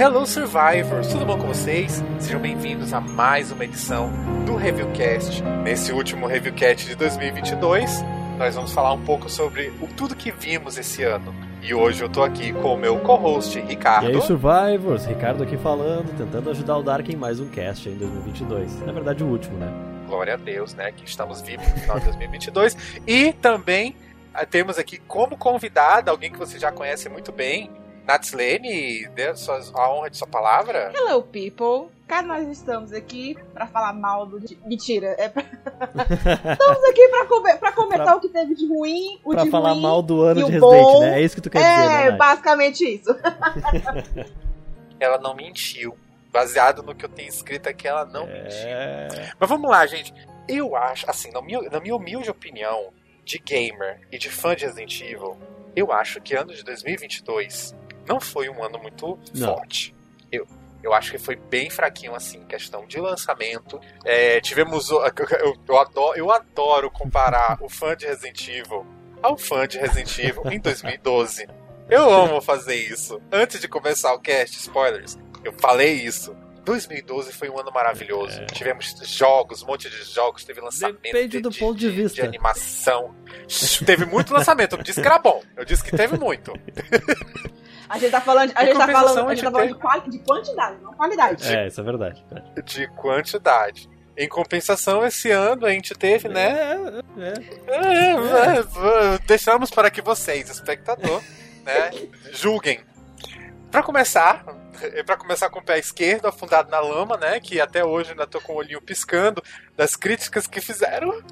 Hello Survivors, tudo bom com vocês? Sejam bem-vindos a mais uma edição do Reviewcast. Nesse último Reviewcast de 2022, nós vamos falar um pouco sobre o tudo que vimos esse ano. E hoje eu tô aqui com o meu co-host, Ricardo. E aí, Survivors, Ricardo aqui falando, tentando ajudar o Dark em mais um cast em 2022. Na verdade, o último, né? Glória a Deus, né? Que estamos vivos no final de 2022. e também eh, temos aqui como convidada alguém que você já conhece muito bem, Natslene, dê a honra de sua palavra. Hello, people. Cara, nós estamos aqui para falar mal do. Mentira, é pra... estamos aqui para come... comentar pra... o que teve de ruim, o pra de falar ruim, mal do ano de Resident, bom. né? É isso que tu quer é, dizer, né? É, basicamente isso. ela não mentiu. Baseado no que eu tenho escrito aqui, ela não é... mentiu. Mas vamos lá, gente. Eu acho, assim, na minha, na minha humilde opinião, de gamer e de fã de Resident Evil, eu acho que ano de 2022 não foi um ano muito não. forte. Eu, eu acho que foi bem fraquinho, assim, questão de lançamento. É, tivemos. Eu, eu, adoro, eu adoro comparar o fã de Resident Evil ao fã de Resident Evil em 2012. Eu amo fazer isso. Antes de começar o cast, spoilers, eu falei isso. 2012 foi um ano maravilhoso. É. Tivemos jogos, um monte de jogos, teve lançamento. Depende de, do ponto de vista. De animação. teve muito lançamento. Eu não disse que era bom. Eu disse que teve muito. A gente tá falando, a gente tá falando, a gente tá falando de, quali, de quantidade, não qualidade. É, isso é verdade. De quantidade. Em compensação, esse ano a gente teve, né? É, é. é, deixamos para que vocês, espectador, né, julguem. Para começar, para começar com o pé esquerdo, afundado na lama, né? Que até hoje ainda tô com o olhinho piscando das críticas que fizeram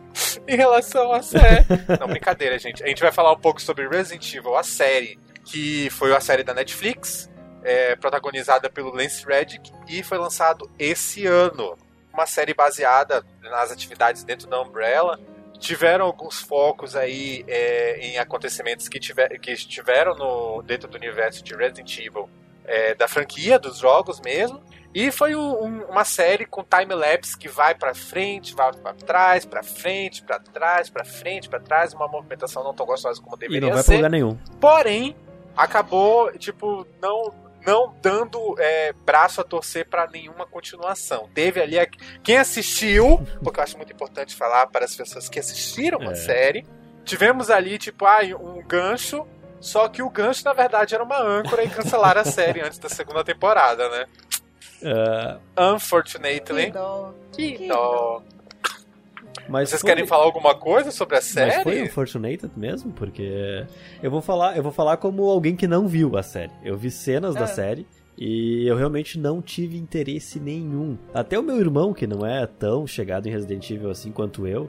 em relação à série. Não, brincadeira, gente. A gente vai falar um pouco sobre Resident Evil, a série que foi a série da Netflix, é, protagonizada pelo Lance Reddick, e foi lançado esse ano. Uma série baseada nas atividades dentro da Umbrella. Tiveram alguns focos aí é, em acontecimentos que, tiver, que estiveram no, dentro do universo de Resident Evil, é, da franquia, dos jogos mesmo. E foi um, uma série com time-lapse que vai para frente, vai para trás, para frente, para trás, para frente, para trás, uma movimentação não tão gostosa como deveria ser. E não vai ser. pra lugar nenhum. Porém, acabou, tipo, não não dando é, braço a torcer para nenhuma continuação. Teve ali a... quem assistiu, porque eu acho muito importante falar para as pessoas que assistiram a É. série. Tivemos ali tipo ah, um gancho, só que o gancho na verdade era uma âncora e cancelaram a série antes da segunda temporada, né? É, Unfortunately. Que dó. Que Que dó. Mas Vocês foi- querem falar alguma coisa sobre a Mas foi série? Unfortunated mesmo, porque eu vou falar, eu vou falar como alguém que não viu a série. Eu vi cenas da Ah. série e eu realmente não tive interesse nenhum. Até o meu irmão, que não é tão chegado em Resident Evil assim quanto eu,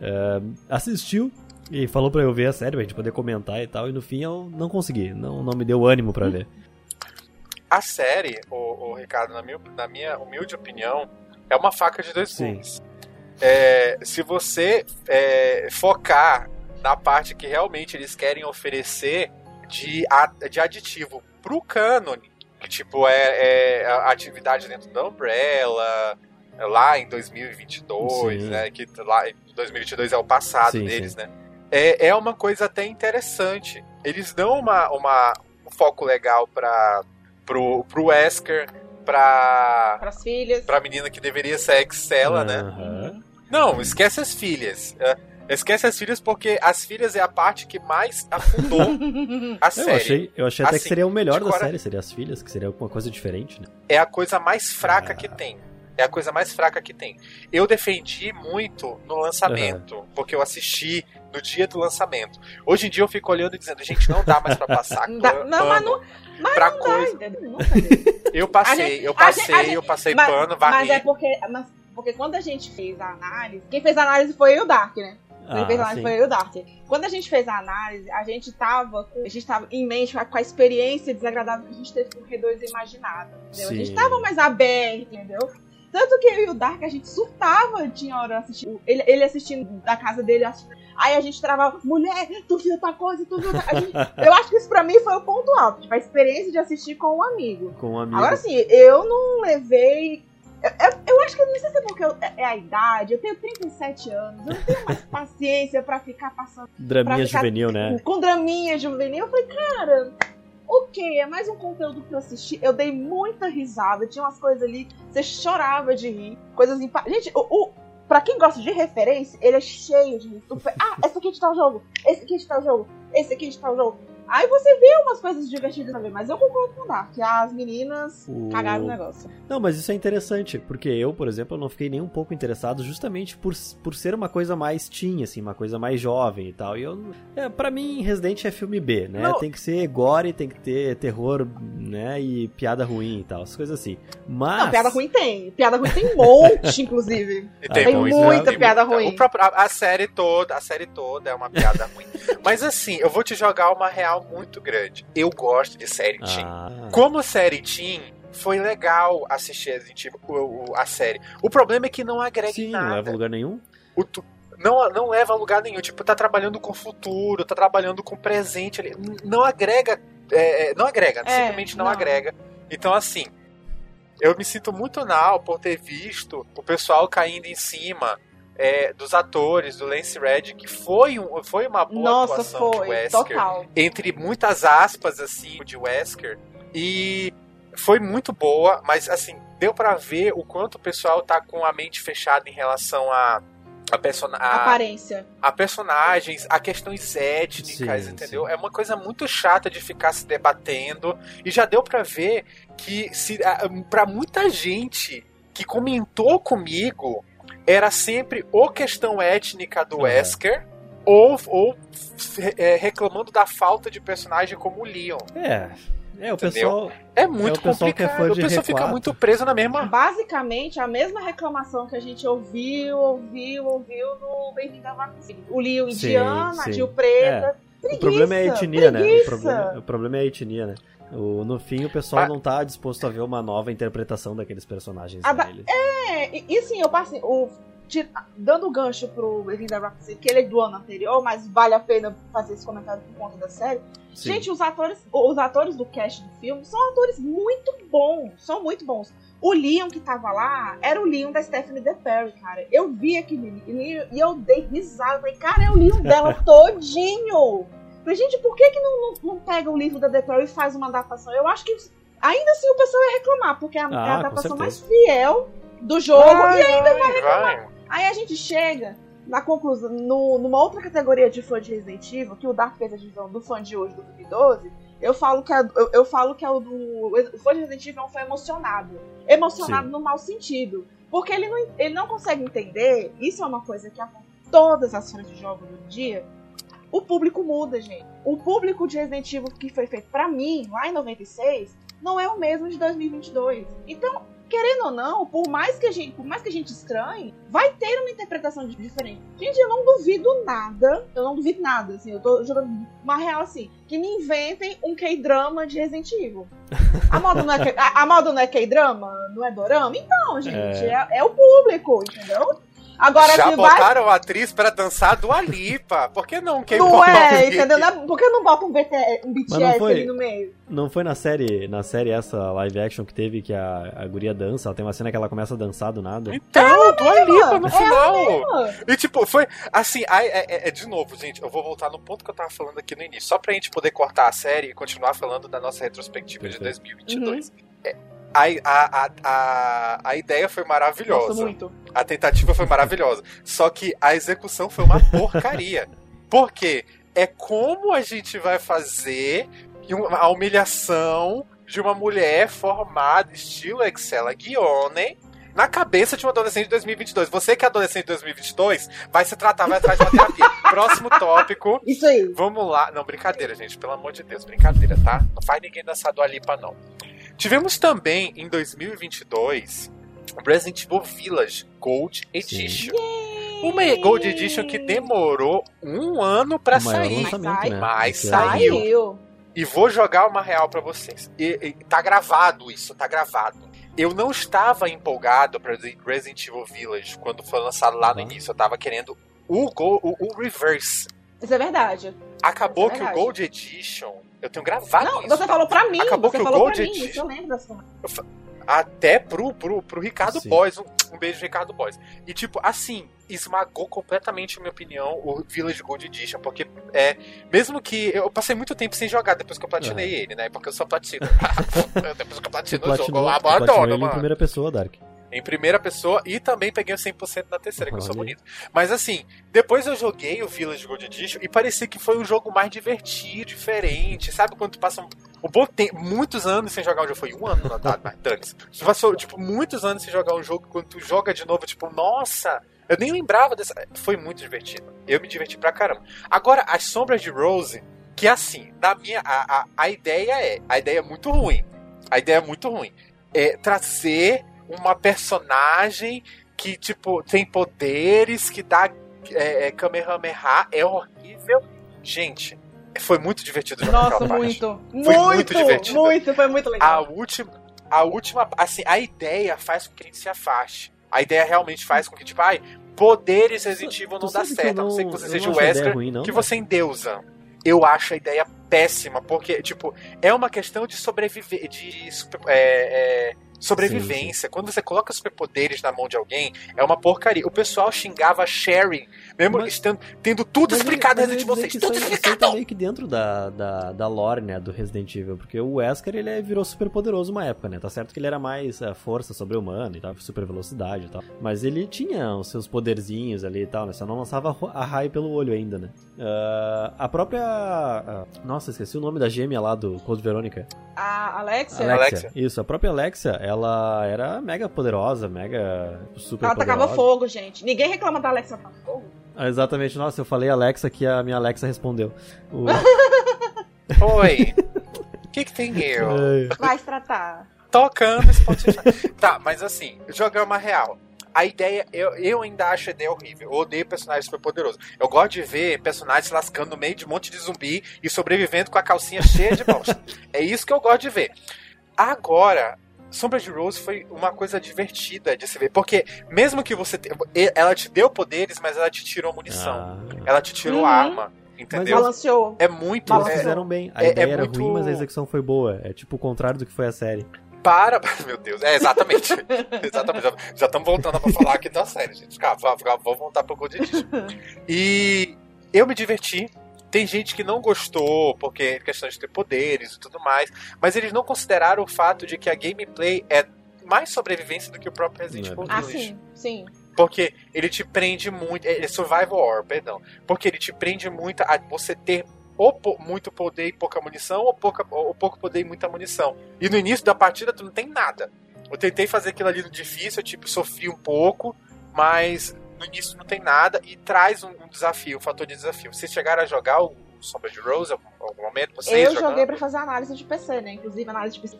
eh, assistiu e falou pra eu ver a série, pra gente poder comentar e tal, e no fim eu não consegui, não, não me deu ânimo pra ver. A série, o, Ricardo, na minha, na minha humilde opinião, é uma faca de dois Sim. gumes. É, se você é, focar na parte que realmente eles querem oferecer de, de aditivo pro cânone, que tipo é, é a atividade dentro da Umbrella, lá em 2022, Sim. né, que lá em 2022 é o passado Sim, deles, sim. né? É, é uma coisa até interessante. Eles dão uma, uma, um foco legal para pro, pro Wesker, pra, Pras filhas. pra menina que deveria ser a Excela, né? Aham. Não, esquece as filhas. É, Esquece as filhas porque as filhas é a parte que mais afundou a Eu série. achei, eu achei até que Assim, seria o melhor da cora- série, seria as filhas, que seria alguma coisa diferente, né? É a coisa mais fraca Ah. que tem. É a coisa mais fraca que tem. Eu defendi muito no lançamento, porque eu assisti no dia do lançamento. Hoje em dia eu fico olhando e dizendo, gente, não dá mais pra passar Não, dá- pano não, mas não, mas pra não coisa. dá. Eu passei, gente- eu a passei, gente- a gente- eu passei mas, pano, mas varri. é porque, mas, porque quando a gente fez a análise, quem fez a análise foi eu e o Dark, né? Quem fez a Ah, análise sim. foi eu e o Dark. Quando a gente fez a análise, a gente tava, a gente tava em mente com a experiência desagradável que a gente teve com o R2 imaginado. Entendeu? A gente tava mais aberto, entendeu? Tanto que eu e o Dark, a gente surtava, tinha hora assistindo. Ele, ele assistindo da casa dele, assistindo. Aí a gente travava, mulher, tu viu tal coisa, tu viu tal... gente, Eu acho que isso pra mim foi o ponto alto. Tipo, a experiência de assistir com um amigo. Com um amigo. Agora assim, eu não levei. Eu, eu, eu acho que não sei se é porque eu- é a idade, eu tenho 37 anos, eu não tenho mais paciência pra ficar passando Draminha pra ficar juvenil, né? com draminha juvenil. Eu falei, cara, ok, é mais um conteúdo que eu assisti. Eu dei muita risada, tinha umas coisas ali, você chorava de rir, coisas impa... Gente, o, o, pra quem gosta de referência, ele é cheio de Ah, esse aqui é de tal jogo, esse aqui é de tal jogo, esse aqui é de tal jogo. Aí você vê umas coisas divertidas também, mas eu concordo com o Dark, que as meninas O- cagaram o negócio. Não, mas isso é interessante, porque eu, por exemplo, eu não fiquei nem um pouco interessado justamente por, por ser uma coisa mais teen, assim, uma coisa mais jovem e tal. E eu, é, pra mim, Resident é filme B, né? Não. Tem que ser gore, tem que ter terror, né? E piada ruim e tal, as coisas assim. Mas... Não, piada ruim tem. Piada ruim tem um monte, inclusive. E Tem muita- muita tem piada muita- ruim. o próprio- a, a série toda, a série toda é uma piada ruim. Mas assim, eu vou te jogar uma real muito grande. Eu gosto de série teen. Ah, Como série teen, foi legal assistir Resident Evil, o- o- a série. O problema é que não agrega em sim, não nada. leva a lugar nenhum. O tu- não, não leva a lugar nenhum. Tipo, tá trabalhando com o futuro, tá trabalhando com o presente Não agrega. é, é, não agrega, É, simplesmente não, não. agrega. Então, assim, eu me sinto muito mal por ter visto o pessoal caindo em cima é, dos atores, do Lance Red, que foi, um, foi uma boa Nossa, atuação de foi. Wesker Total. entre muitas aspas, assim, de Wesker. E foi muito boa, mas, assim, deu pra ver o quanto o pessoal tá com a mente fechada em relação a. A, persona a, Aparência. a personagens, a questões étnicas, Sim, entendeu? sim. É uma coisa muito chata de ficar se debatendo. E já deu pra ver que se para muita gente que comentou comigo era sempre ou questão étnica do Uhum. Wesker ou, ou é, reclamando da falta de personagem como o Leon. É, é, o Entendeu? pessoal... É muito o pessoal que é complicado. o pessoal fica R4. muito preso na mesma. Basicamente, a mesma reclamação que a gente ouviu, ouviu, ouviu no Bem-vindo à Vacina. O Sim, indiana, a sim. Tio Preta. O problema é a Preguiça, etnia, né? O preguiça. problema, o problema é a etnia, né? O, no fim, o pessoal Ah. não tá disposto a ver uma nova interpretação daqueles personagens. Né? Eles- É, e, e assim, eu passei. O, ti- dando gancho pro à Vacina, que ele é do ano anterior, mas vale a pena fazer esse comentário por conta da série. Sim. Gente, os atores, os atores do cast do filme são atores muito bons, são muito bons. O Leon que tava lá era o Leon da Stephanie DePerry, cara. Eu vi aquele Leon e eu dei risada. Falei, cara, é o Leon dela todinho. Falei, gente, por que, que não, não, não pega o livro da DePerry e faz uma adaptação? Eu acho que ainda assim o pessoal ia reclamar, porque é a, é a Ah, com adaptação mais fiel do jogo. Vai, E ainda vai, vai. Aí a gente chega na conclusão, no- numa outra categoria de fã de Resident Evil, que o Dark fez a divisão do fã de hoje, do 2012, eu falo que, a- eu, eu falo que é o do. O fã de Resident Evil é um fã emocionado. Emocionado Sim. no mau sentido. Porque ele não, ele não consegue entender, isso é uma coisa que acontece em todas as fãs de jogos do dia. O público muda, gente. O público de Resident Evil que foi feito pra mim, lá em 96, não é o mesmo de 2022. Então, querendo ou não, por mais que a gente, por mais que a gente estranhe, vai ter uma interpretação di- diferente. Gente, eu não duvido nada, eu não duvido nada, assim, eu tô jogando uma real assim, que me inventem um K-drama de Resident Evil. A moda não é, a, a moda não é K-drama? Não é dorama? Então, gente, é, é o público, entendeu? Agora, Já se vai botaram a atriz pra dançar do Alipa. Por que não? Quem não é, entendeu? Não é- Por que não bota um, BT, um BTS foi- ali no meio? Não foi na série, na série essa live action que teve que a, a guria dança, ela tem uma cena que ela começa a dançar do nada. Então, do Alipa no final. E tipo, foi assim, aí, é, é- é de novo, gente, eu vou voltar no ponto que eu tava falando aqui no início, só pra gente poder cortar a série e continuar falando da nossa retrospectiva de Perfeito. 2022. É, a, a, a, a, ideia foi maravilhosa. muito. A tentativa foi maravilhosa. Só que a execução foi uma porcaria. Por quê? É como a gente vai fazer a humilhação de uma mulher formada, estilo Excela Guione, na cabeça de um adolescente de 2022. Você que é adolescente de 2022, vai se tratar, vai atrás de uma terapia. Próximo tópico. Isso aí. Vamos lá. Não, brincadeira, gente. Pelo amor de Deus, brincadeira, tá? Não faz ninguém dançar do Alipa, não. Tivemos também, em 2022, o Resident Evil Village Gold Edition. Uma Gold Edition que demorou um ano maior sair. Sai. né? Mas Esse ano. saiu. E vou jogar uma real pra vocês. E, e tá gravado isso, tá gravado. eu não estava empolgado para Resident Evil Village quando foi lançado lá no Uhum. início. Eu tava querendo o, Go, o, o Reverse. Isso é verdade. Acabou Isso é que o verdade. Gold Edition. Eu tenho gravado não, isso. você falou pra mim. Acabou você que o falou Gold pra mim. Edition- Isso eu lembro dessa semana. Até pro, pro, pro Ricardo Sim. Boys. Um, um beijo, Ricardo Boys. E, tipo, assim, esmagou completamente, na minha opinião, o Village Gold Edition. Porque, é, mesmo que. Eu passei muito tempo sem jogar depois que eu platinei ele, né? Porque eu sou platino. depois que eu platino o jogo, eu abandono, platinou ele em mano. primeira pessoa, Dark. Em primeira pessoa e também peguei o 100% na terceira, que eu sou bonito. Mas assim, depois eu joguei o Village Gold Edition e parecia que foi um jogo mais divertido, diferente. Sabe quando tu passa um, um bom tempo, muitos anos sem jogar um jogo? Foi um ano, não tá? Mas dane-se. Tu passou, tipo, muitos anos sem jogar um jogo, quando tu joga de novo, tipo, nossa, eu nem lembrava dessa. Foi muito divertido. Eu me diverti pra caramba. Agora, as sombras de Rose, que assim, na minha. A, a, a ideia é. A ideia é muito ruim. A ideia é muito ruim. É trazer uma personagem que, tipo, tem poderes, que dá é, é, Kamehameha, é horrível. Gente, foi muito divertido jogar Nossa, aquela parte. muito. Foi muito, muito divertido. muito, foi muito A legal. última, a última, assim, a ideia faz com que a gente se afaste. A ideia realmente faz com que, tipo, ai, poderes Resident Evil não dá certo, eu a não ser que não- você seja não o a Wesker, ruim, não, que cara. você endeusa. Eu acho a ideia péssima, porque, tipo, é uma questão de sobreviver, de é, é, sobrevivência. Quando você coloca superpoderes na mão de alguém, é uma porcaria. O pessoal xingava a Sherry, mesmo Mas- estando, tendo tudo Mas explicado mas Resident Evil ia 6. dizer Tudo isso isso explicado! tá meio que dentro da, da, da lore, né, do Resident Evil, porque o Wesker, ele é- virou super poderoso uma época, né, tá certo que ele era mais a força sobre-humana e tal, super velocidade e tal, mas ele tinha os seus poderzinhos ali e tal, né, só não lançava a raio pelo olho ainda, né. Ah, a própria... ah, nossa, esqueci o nome da gêmea lá do Code Verônica. A Alexia, Alexia. Alexia. Isso, a própria Alexia, ela era mega poderosa, mega super ela tacava fogo, gente. Ninguém reclama da Alexia tacar fogo. Ah, Exatamente, nossa, eu falei Alexa que a minha Alexa respondeu. O- Oi! O que, que tem eu? Ai, Vai se tratar. tocando Spotify. tá, mas assim, jogar uma real. A ideia, eu, eu ainda acho a ideia horrível. Eu odeio personagens super poderosos. Eu gosto de ver personagens lascando no meio de um monte de zumbi e sobrevivendo com a calcinha cheia de bosta. é isso que eu gosto de ver. Agora, Sombra de Rose foi uma coisa divertida de se ver. Porque mesmo que você. te- ela te deu poderes, mas ela te tirou munição. ah. Ela te tirou Uhum. arma. Entendeu? Balanceou. É muito. Eles Mas é- fizeram bem. A é- ideia é era muito- ruim, mas a execução foi boa. É tipo o contrário do que foi a série. Para, meu Deus, é exatamente. exatamente. Já- estamos voltando pra falar aqui da série, gente. Vamos, vamos- vamos voltar pro Gold. E eu me diverti. Tem gente que não gostou, porque é questão de ter poderes e tudo mais, mas eles não consideraram o fato de que a gameplay é mais sobrevivência do que o próprio Resident é Evil Ah, sim, sim. Porque ele te prende muito. É é survival horror, perdão. Porque ele te prende muito a você ter ou po- muito poder e pouca munição, ou, pouca, ou pouco poder e muita munição. E no início da partida tu não tem nada. Eu tentei fazer aquilo ali no difícil, eu tipo, sofri um pouco, mas no início não tem nada e traz um, um desafio, um fator de desafio. Vocês chegaram a jogar o Sombra de Rose em algum, algum momento? Vocês Eu jogando? joguei pra fazer análise de PC, né? Inclusive análise de PC.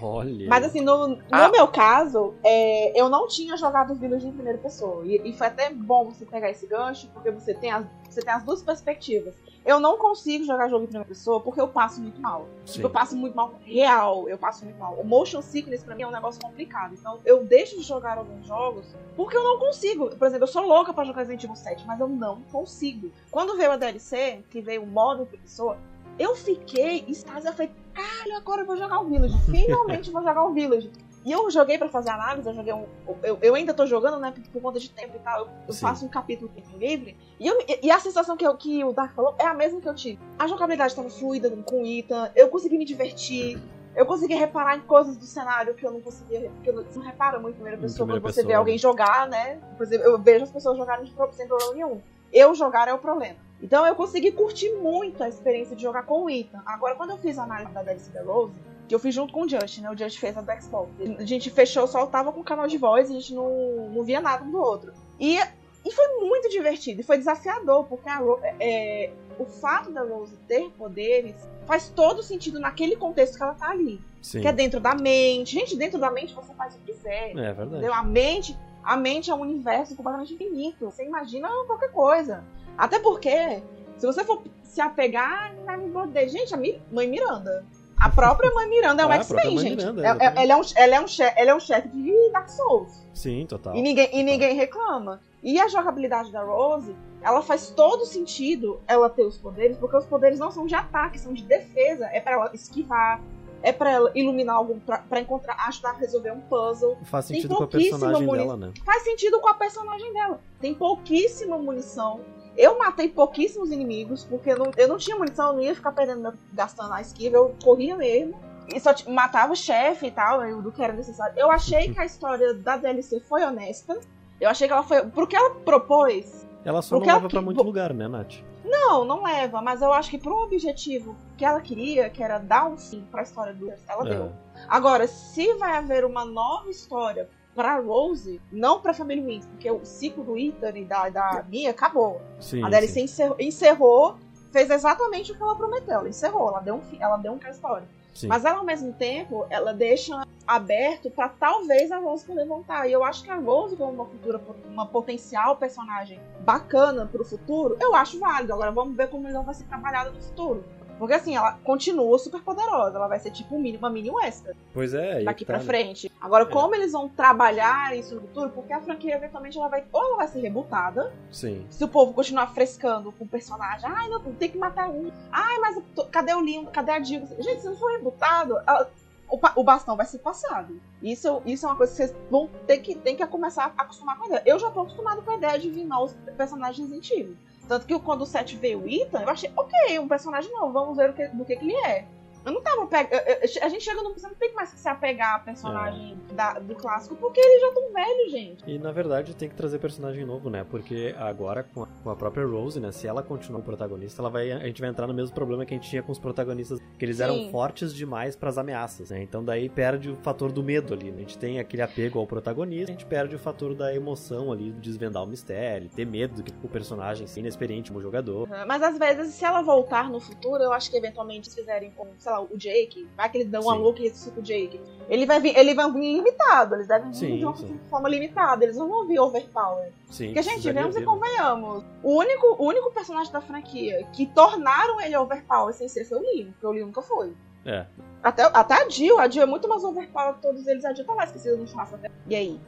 Olha. Mas assim, no, no Ah. meu caso, é, eu não tinha jogado o Village em primeira pessoa. E, e foi até bom você pegar esse gancho, porque você tem, as, você tem as duas perspectivas. Eu não consigo jogar jogo em primeira pessoa porque eu passo muito mal. Sim. Eu passo muito mal real, eu passo muito mal. O motion sickness pra mim é um negócio complicado. Então eu deixo de jogar alguns jogos porque eu não consigo. Por exemplo, eu sou louca pra jogar Resident Evil 7, mas eu não consigo. Quando veio a DLC, que veio o modo de pessoa, eu fiquei extasiada. Eu falei, caralho, agora eu vou jogar o Village. Finalmente vou jogar o Village. E eu joguei pra fazer análise, eu joguei um. Eu, eu ainda tô jogando, né? Por, conta de tempo e tal. Eu, eu faço um capítulo tempo livre. E, eu, e, a sensação que, eu, que o Dark falou é a mesma que eu tive. A jogabilidade tava fluida com o Ethan, eu consegui me divertir. Eu consegui reparar em coisas do cenário que eu não conseguia. Que eu não, você não repara muito em primeira pessoa primeira quando você vê pessoa, alguém jogar, né? Por exemplo, eu vejo as pessoas jogarem sem problema nenhum. Eu jogar é o problema. Então eu consegui curtir muito a experiência de jogar com o Ethan. Agora, quando eu fiz a análise da DLC Rose, que eu fiz junto com o Just, né? O Just fez a do Xbox. A gente fechou, só tava com o canal de voz e a gente não, não via nada um do outro. E, e foi muito divertido, e foi desafiador, porque a Ro- é, o fato da Rose ter poderes faz todo sentido naquele contexto que ela tá ali. Sim. Que é dentro da mente. Gente, dentro da mente você faz o que quiser. É verdade. Entendeu? A mente, a mente é um universo completamente infinito. Você imagina qualquer coisa. Até porque, se você for se apegar na poder. Gente, a Mi- mãe Miranda. A própria mãe Miranda é um Ah, X-Men, gente. Miranda, É- é- exatamente. Ele é um, ele é um chefe, é um chefe de Dark Souls. Sim, total. E ninguém, e ninguém reclama. E a jogabilidade da Rose, ela faz todo sentido ela ter os poderes, porque os poderes não são de ataque, são de defesa. É pra ela esquivar, é pra ela iluminar algum. pra, pra encontrar, ajudar a resolver um puzzle. Faz sentido com a personagem muni- dela, né? Faz sentido com a personagem dela. Tem pouquíssima munição. Eu matei pouquíssimos inimigos, porque eu não, eu não tinha munição, eu não ia ficar perdendo, meu- gastando a esquiva, eu corria mesmo. E só matava o chefe e tal, eu- do que era necessário. Eu achei que a história da DLC foi honesta. Eu achei que ela foi. Pro que ela propôs, Ela só não ela leva pra que- muito lugar, né, Nath? não, não leva, mas eu acho que pro objetivo que ela queria, que era dar um fim pra história do ela deu. Aham. Agora, se vai haver uma nova história pra Rose, não pra família Wings, porque o ciclo do Ethan e da, da Mia acabou. Sim, a DLC encerrou, encerrou, fez exatamente o que ela prometeu. Ela encerrou, ela deu um, fim- ela deu um pra história. Sim. Mas ela, ao mesmo tempo, ela deixa aberto pra talvez a Rose poder voltar. E eu acho que a Rose, como uma futura, uma potencial personagem bacana pro futuro, eu acho válido. Agora vamos ver como ela vai ser trabalhada no futuro. Porque assim, ela continua super poderosa. Ela vai ser tipo um uma mini Wesker Pois é, daqui tá, pra né? frente. Agora, É. como eles vão trabalhar isso no futuro? Porque a franquia eventualmente ela vai. Ou ela vai ser rebutada. Sim. Se o povo continuar frescando com o personagem, ai, não, tem que matar um. Ai, mas tô- cadê o Lindo? Cadê a Jill? Gente, se não for rebutado, ela- o, bastão vai ser passado. Isso, isso é uma coisa que vocês vão ter que, que começar a acostumar com a ideia. Eu já tô acostumado com a ideia de vir novos personagens Evil. Tanto que quando o 7 veio o Ethan, eu achei, ok, um personagem novo, vamos ver o que- do que, que ele é. Eu não tava pega... eu- eu- A gente chega num. Você não tem mais que se apegar a personagem da- do clássico, porque eles já estão velhos, gente. E na verdade tem que trazer personagem novo, né? Porque agora com a, com a própria Rose, né? Se ela continuar o protagonista, ela vai, a gente vai entrar no mesmo problema que a gente tinha com os protagonistas, que eles eram Sim. fortes demais pras ameaças, né? Então daí perde o fator do medo ali, né? A gente tem aquele apego ao protagonista, a gente perde o fator da emoção ali, de desvendar o mistério, ter medo do que o personagem ser inexperiente como jogador. Mas às vezes, se ela voltar no futuro, eu acho que eventualmente se fizerem com, sei lá, o Jake, vai que eles dão Sim. louca e ressuscita o Jake. Ele vai vir, ele vai vir limitado, eles devem vir Sim, de uma sim. forma limitada, eles não vão vir overpower. Sim. Porque, gente, vemos e convenhamos. O único, o único personagem da franquia que tornaram ele overpower sem ser foi o Leon, porque o Leon nunca foi. É. Até, até a Jill, a Jill é muito mais overpower que todos eles, a Jill tá lá esquecida no churrasco até. E aí?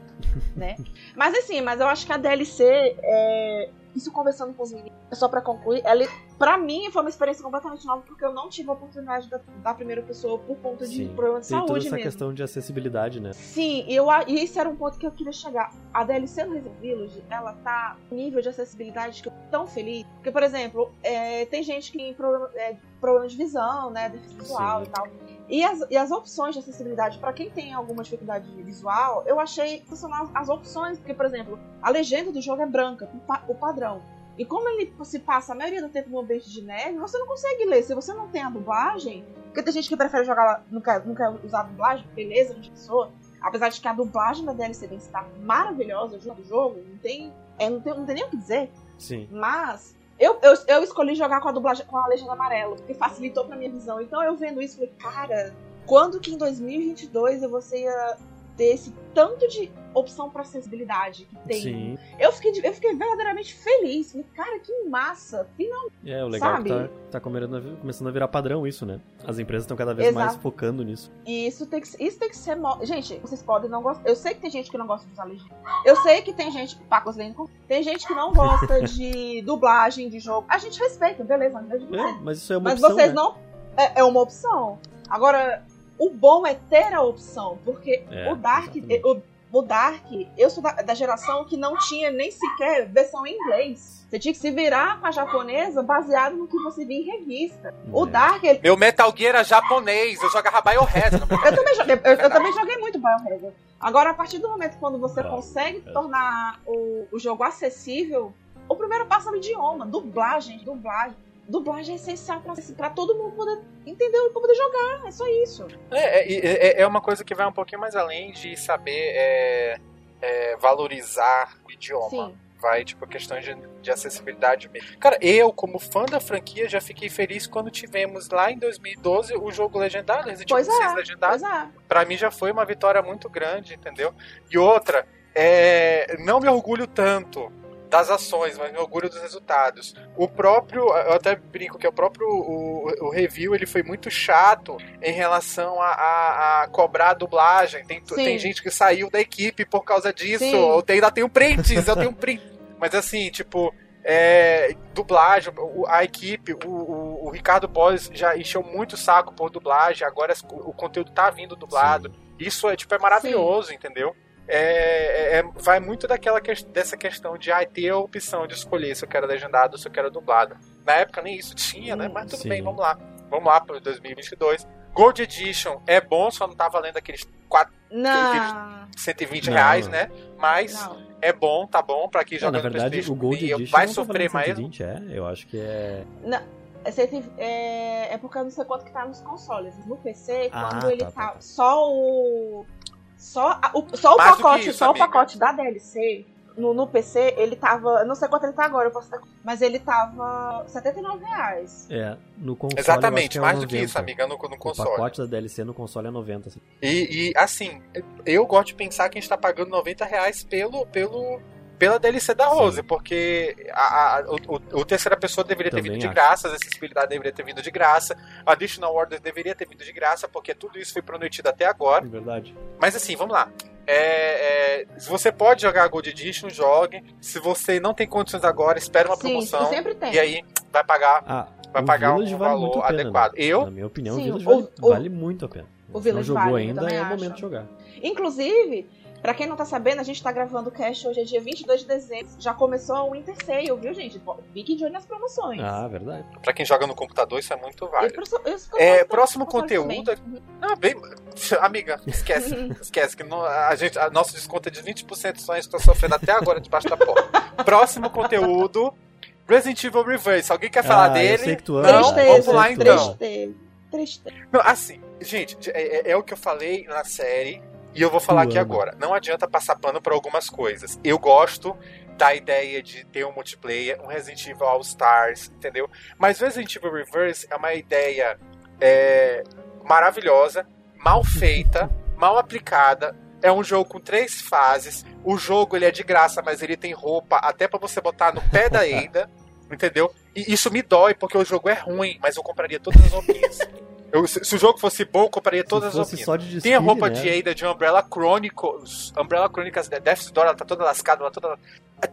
né? Mas assim, mas eu acho que a DLC, é... isso conversando com os meninos, só pra concluir, ela, pra mim foi uma experiência completamente nova, porque eu não tive a oportunidade da, da primeira pessoa por conta de Sim. problema de Tem toda saúde essa mesmo. questão de acessibilidade, né? Sim, e eu, e esse era um ponto que eu queria chegar. A DLC no Resident Village, ela tá nível de acessibilidade que eu tô tão feliz. Porque, por exemplo, é, tem gente que tem problema, é, problema de visão, né? Deficiência visual e tal. E as, e as opções de acessibilidade, pra quem tem alguma dificuldade visual, eu achei sensacional as opções. Porque, por exemplo, a legenda do jogo é branca, o, pa- o padrão. E como ele se passa a maioria do tempo no ambiente de neve, você não consegue ler. Se você não tem a dublagem, porque tem gente que prefere jogar não quer, não quer usar a dublagem, beleza, de pessoa. Apesar de que a dublagem da DLC está maravilhosa, o jogo do jogo, não tem, é, não tem, não tem nem o que dizer. Sim. Mas eu, eu, eu escolhi jogar com a dublagem com a legenda amarela, porque facilitou pra minha visão. Então eu vendo isso, falei, cara, quando que em 2022 eu você ia ter esse tanto de opção pra acessibilidade que tem? Sim. Eu fiquei, eu fiquei verdadeiramente feliz. Falei, cara, que massa! Finalmente. É, o legal Sabe? é que tá, tá começando a virar padrão isso, né? As empresas estão cada vez Exato. mais focando nisso. E isso tem que, ser- isso tem que ser. Gente, vocês podem não gostar. Eu sei que tem gente que não gosta de usar legenda. Eu sei que tem gente. Pacos Lendo, tem gente que não gosta de dublagem de jogo. A gente respeita, beleza, não é mas isso é uma Mas opção, vocês né? não. É, é uma opção. Agora, o bom é ter a opção, porque É, o Dark. O, o Dark, eu sou da, da geração que não tinha nem sequer versão em inglês. Você tinha que se virar com a japonesa baseado no que você via em revista. O É. Dark, ele- Meu Metal Gear era japonês, eu jogava Biohazard. eu também joguei, eu, eu também joguei muito Biohazard. Agora, a partir do momento quando você Ah, consegue é. tornar o, o jogo acessível, o primeiro passo é o idioma, dublagem, dublagem. Dublagem é essencial pra todo mundo poder entender e poder jogar. É só isso. É, é, é- é uma coisa que vai um pouquinho mais além de saber é, é, valorizar o idioma. Sim. Vai, tipo, questões de, de acessibilidade mesmo. Cara, eu, como fã da franquia, já fiquei feliz quando tivemos lá em 2012 o jogo legendado, Resident Evil é, 6 legendado. Pois é. Pra mim já foi uma vitória muito grande, entendeu? E outra, é, não me orgulho tanto das ações, mas me orgulho dos resultados. O próprio, eu até brinco que é o próprio o, o review ele foi muito chato em relação a, a, a cobrar a dublagem. Tem, tem gente que saiu da equipe por causa disso. Eu tenho, ainda tenho prints, eu tenho print. Mas assim, tipo, é, dublagem, a equipe, o, o, o Ricardo Boys já encheu muito o saco por dublagem, agora o, conteúdo tá vindo dublado. Sim. Isso é tipo é maravilhoso, Sim. entendeu? É, é, é, vai muito daquela que, dessa questão de ah, ter a opção de escolher se eu quero legendado ou se eu quero dublado. Na época nem isso tinha, né? Mas tudo Sim. bem, vamos lá. Vamos lá para 2022. Gold Edition é bom, só não tá valendo aqueles, 4, aqueles 120 não. reais, né? Mas não. é bom, tá bom para quem joga Na verdade, o Gold Edition vai sofrer mais. 120, é? Eu acho que é. Não. É, é, é porque eu não sei quanto que tá nos consoles. No PC, ah, quando ele tá, tá, tá, Só o. Só, o, só o pacote, isso, só amiga. o pacote da DLC no, no PC, ele tava. Não sei quanto ele tá agora, eu posso mas ele tava 79 reais. É, no console. Exatamente, é mais 90. do que isso, amiga, no, no console. O pacote da DLC no console é 90. Assim. E, e, assim, eu gosto de pensar que a gente tá pagando 90 reais pelo, pelo, pela DLC da Rose, Sim. porque a, a, o, o, terceira pessoa deveria Também ter vindo de graça, a acessibilidade deveria ter vindo de graça, a Additional Orders deveria ter vindo de graça, porque tudo isso foi prometido até agora. É verdade. Mas assim, vamos lá. É, é, se você pode jogar a Gold Edition, jogue. Se você não tem condições agora, espere uma Sim, promoção. E aí vai pagar, ah, vai pagar um vale valor pena, adequado. Né? Eu, Na minha opinião, Sim, o Village vale, o, vale, muito a pena. O Village não jogou vale, ainda, é o momento de jogar. Inclusive, Pra quem não tá sabendo, a gente tá gravando o cast hoje é dia 22 de dezembro. Já começou o Winter Sale, viu, gente? Fique de olho nas promoções. Ah, verdade. Pra quem joga no computador, isso é muito válido. é, próximo conteúdo. Ah, bem. Amiga, esquece. esquece que no, a gente, a nosso desconto é de 20% só a gente tá sofrendo até agora debaixo da porta. próximo conteúdo. Resident Evil Reverse. Alguém quer falar ah, dele? Eu sei que tu não, vamos lá então. Tristeza. Não, assim, gente, é, é, é o que eu falei na série e eu vou falar aqui agora. Não adianta passar pano para algumas coisas. Eu gosto da ideia de ter um multiplayer, um Resident Evil All Stars, entendeu? Mas o Resident Evil Reverse é uma ideia é, maravilhosa, mal feita, mal aplicada. É um jogo com três fases. O jogo ele é de graça, mas ele tem roupa até para você botar no pé da Ada, entendeu? E isso me dói porque o jogo é ruim, mas eu compraria todas as roupinhas. Eu, se, se, o jogo fosse bom, eu compraria todas as roupinhas. Tem a roupa né? de Ada de Umbrella Chronicles. Umbrella Chronicles Death's Door, ela tá toda lascada, ela tá toda.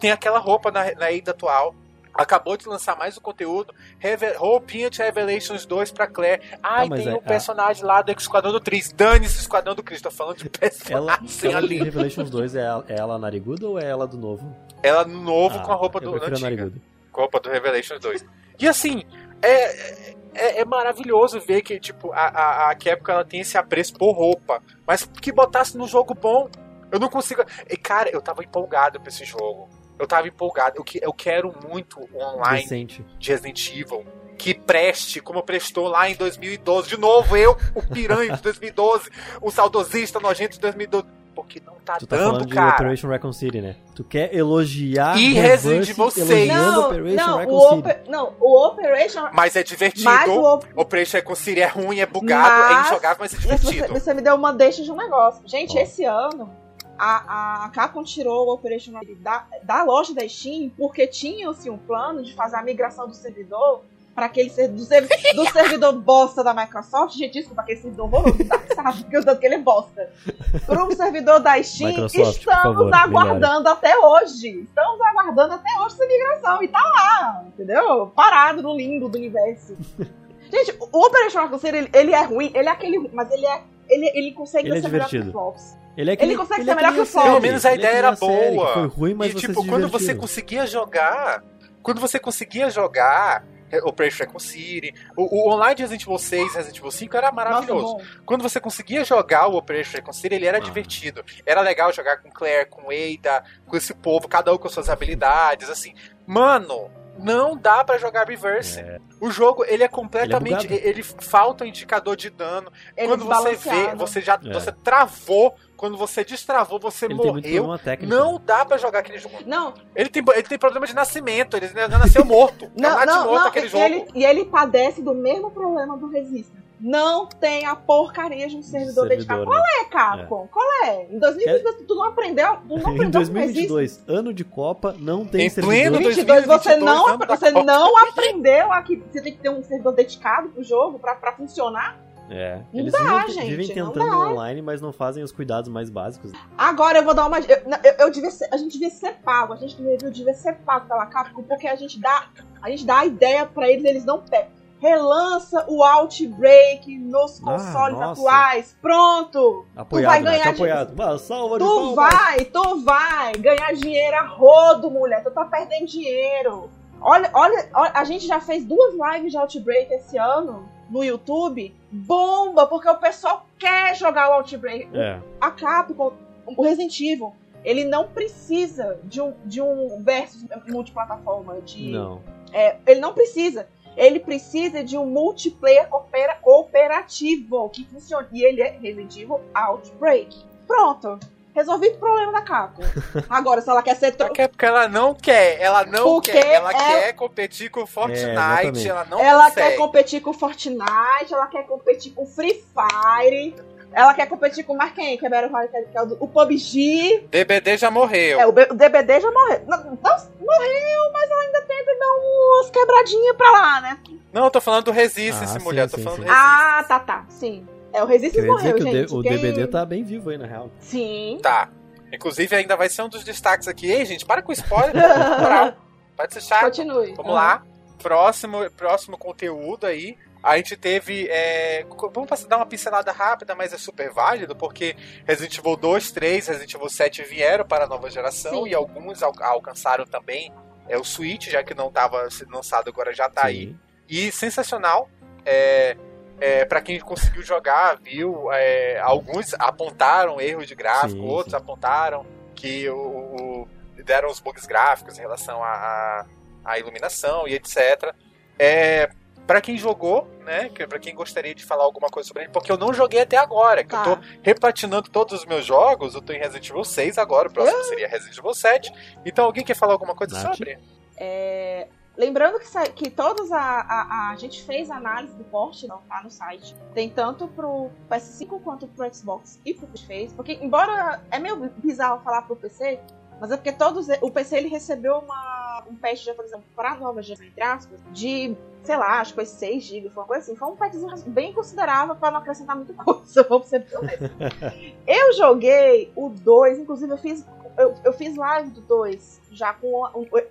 Tem aquela roupa na, na Ada atual. Acabou de lançar mais o conteúdo. Reve roupinha de Revelations 2 pra Claire. Ai, ah, tem é, um personagem lá do Esquadrão do Tris. Dane-se o Esquadrão do Cris. Tô falando de personagem ela, ela de Revelations 2 é ela, é ela nariguda ou é ela do novo? Ela no novo ah, com a roupa do antiga. Com a roupa do Revelations 2. E assim, é, é, é, maravilhoso ver que, tipo, a, a, a Capcom ela tem esse apreço por roupa. Mas que botasse no jogo bom. Eu não consigo. E, cara, eu tava empolgado pra esse jogo. Eu tava empolgado. Eu, eu quero muito online Decente. de Resident Evil. Que preste, como prestou lá em 2012. De novo, eu, o piranha de 2012, o saudosista nojento de 2012 porque não tá tu tá dando, falando cara. de Operation Raccoon City, né? Tu quer elogiar e Resident Evil 6. Não, Operation não, Raccoon o City. não, o Operation... Mas é divertido. Mas o Operation Raccoon City é ruim, é bugado, é mas... é injogável, mas é divertido. Você, você, me deu uma deixa de um negócio. Gente, oh. esse ano... A, a Capcom tirou o Operation da, da loja da Steam porque tinha-se um plano de fazer a migração do servidor para aquele do, do servidor bosta da Microsoft, gente, desculpa, aquele servidor horroroso, sabe? Porque o tanto que ele é bosta. Para um servidor da Steam, Microsoft, estamos favor, aguardando até hoje. Estamos aguardando até hoje essa migração. E tá lá, entendeu? Parado no limbo do universo. Gente, o Operation Raccoon ele, ele é ruim, ele é aquele. Mas ele é. Ele, ele consegue ele é ser divertido. melhor que o Flops. Ele, é aquele, ele consegue ele ser é melhor que o Flops. Pelo menos a ideia era boa. Foi ruim, mas e, você tipo, quando você conseguia jogar. Quando você conseguia jogar Operation Raccoon City. O, o online de Resident Evil 6 Resident Evil 5 era maravilhoso. Nossa, Quando você conseguia jogar o Operation Raccoon City, ele era ah. divertido. Era legal jogar com Claire, com Ada, com esse povo, cada um com suas habilidades, assim. Mano, não dá para jogar reverse. É. O jogo, ele é completamente. Ele, é ele falta um indicador de dano. Ele Quando você vê, você já é. você travou quando você destravou, você ele morreu. não dá para jogar aquele jogo. Não. Ele tem, ele tem problema de nascimento, ele nasceu morto. não, não, morto não. aquele e, jogo. Ele, e ele padece do mesmo problema do Resistance. não tem a porcaria de um servidor, dedicado. Qual né? é, Capcom? Qual é? Em 2022 tu não aprendeu? Tu não aprendeu em 2022, ano de Copa, não tem Em servidor. pleno 2022 você 2022, não, você não aprendeu a que você tem que ter um servidor dedicado pro jogo pra, pra funcionar? É, Não eles dá, vivem, gente, vivem tentando online, mas não fazem os cuidados mais básicos. Agora eu vou dar uma. Eu, eu, eu devia ser- a gente devia ser pago, a gente devia, devia ser pago pela Capcom, porque a gente dá, a gente dá a ideia pra eles, eles não pegam. Relança o Outbreak nos Ah, consoles nossa. atuais. Pronto! Apoiado, vai né? ganhar de- apoiado. Salva de Tu palmas. vai, tu vai ganhar dinheiro a rodo, mulher. Tu tá perdendo dinheiro. Olha, olha, olha, a gente já fez duas lives de Outbreak esse ano no YouTube. Bomba, porque o pessoal quer jogar o Outbreak. É, A Capcom, o Resident Evil, ele não precisa de um, de um versus multiplataforma. De, não. é, ele não precisa. Ele precisa de um multiplayer cooperativo que funcione. E ele é Resident Evil Outbreak. Pronto. Resolvi o problema da Capcom. Agora, se ela quer ser. tro- Porque é porque ela não quer, ela não Porque quer, ela é- quer competir com Fortnite, exatamente. ela não ela consegue. quer competir com Fortnite, ela quer competir com Free Fire, ela quer competir com mais quem? Que é, Battle Royale, que é o, PUBG. DBD já morreu. É, o, B- o DBD já morreu. Não, não, morreu, mas ela ainda tenta dar umas quebradinhas pra lá, né? Não, eu tô falando do Resistance, Ah, mulher, sim, tô sim, falando sim. do Resistance. Ah, tá, tá. Sim. É, o Resistance morreu, que o, D- gente. o Quem- DBD tá bem vivo aí, na real. Sim. Tá. Inclusive, ainda vai ser um dos destaques aqui. Ei, gente, para com spoiler, moral. Pode ser chato. Continue. Vamos lá. Próximo, próximo conteúdo aí. A gente teve. é, Vamos dar uma pincelada rápida, mas é super válido, porque Resident Evil 2, 3, Resident Evil 7 vieram para a nova geração Sim. e alguns al- alcançaram também é, o Switch, já que não estava sendo lançado, agora já tá aí. E sensacional. É, é, para quem conseguiu jogar, viu? é, alguns apontaram erros de gráfico, Sim, outros sim. apontaram que o, o- deram os bugs gráficos em relação à iluminação e etc. É, para quem jogou, né? Para quem gostaria de falar alguma coisa sobre ele, porque eu não joguei até agora, que Tá. eu tô repatinando todos os meus jogos, eu tô em Resident Evil 6 agora, o próximo seria Resident Evil 7. Então alguém quer falar alguma coisa Nath? sobre? É, Lembrando que, que todos a, a, a gente fez a análise do porte, não tá no site. Tem tanto pro PS5 quanto pro Xbox e pro PS porque embora é meio bizarro falar pro PC, mas é porque todos o PC ele recebeu uma um patch de atualização para nova geração entre aspas, de sei lá, acho que foi 6 GB, foi uma coisa assim. Foi um patchzinho bem considerável para não acrescentar muita coisa, vamos ser eu joguei o 2, inclusive eu fiz eu, eu fiz live do 2 já com,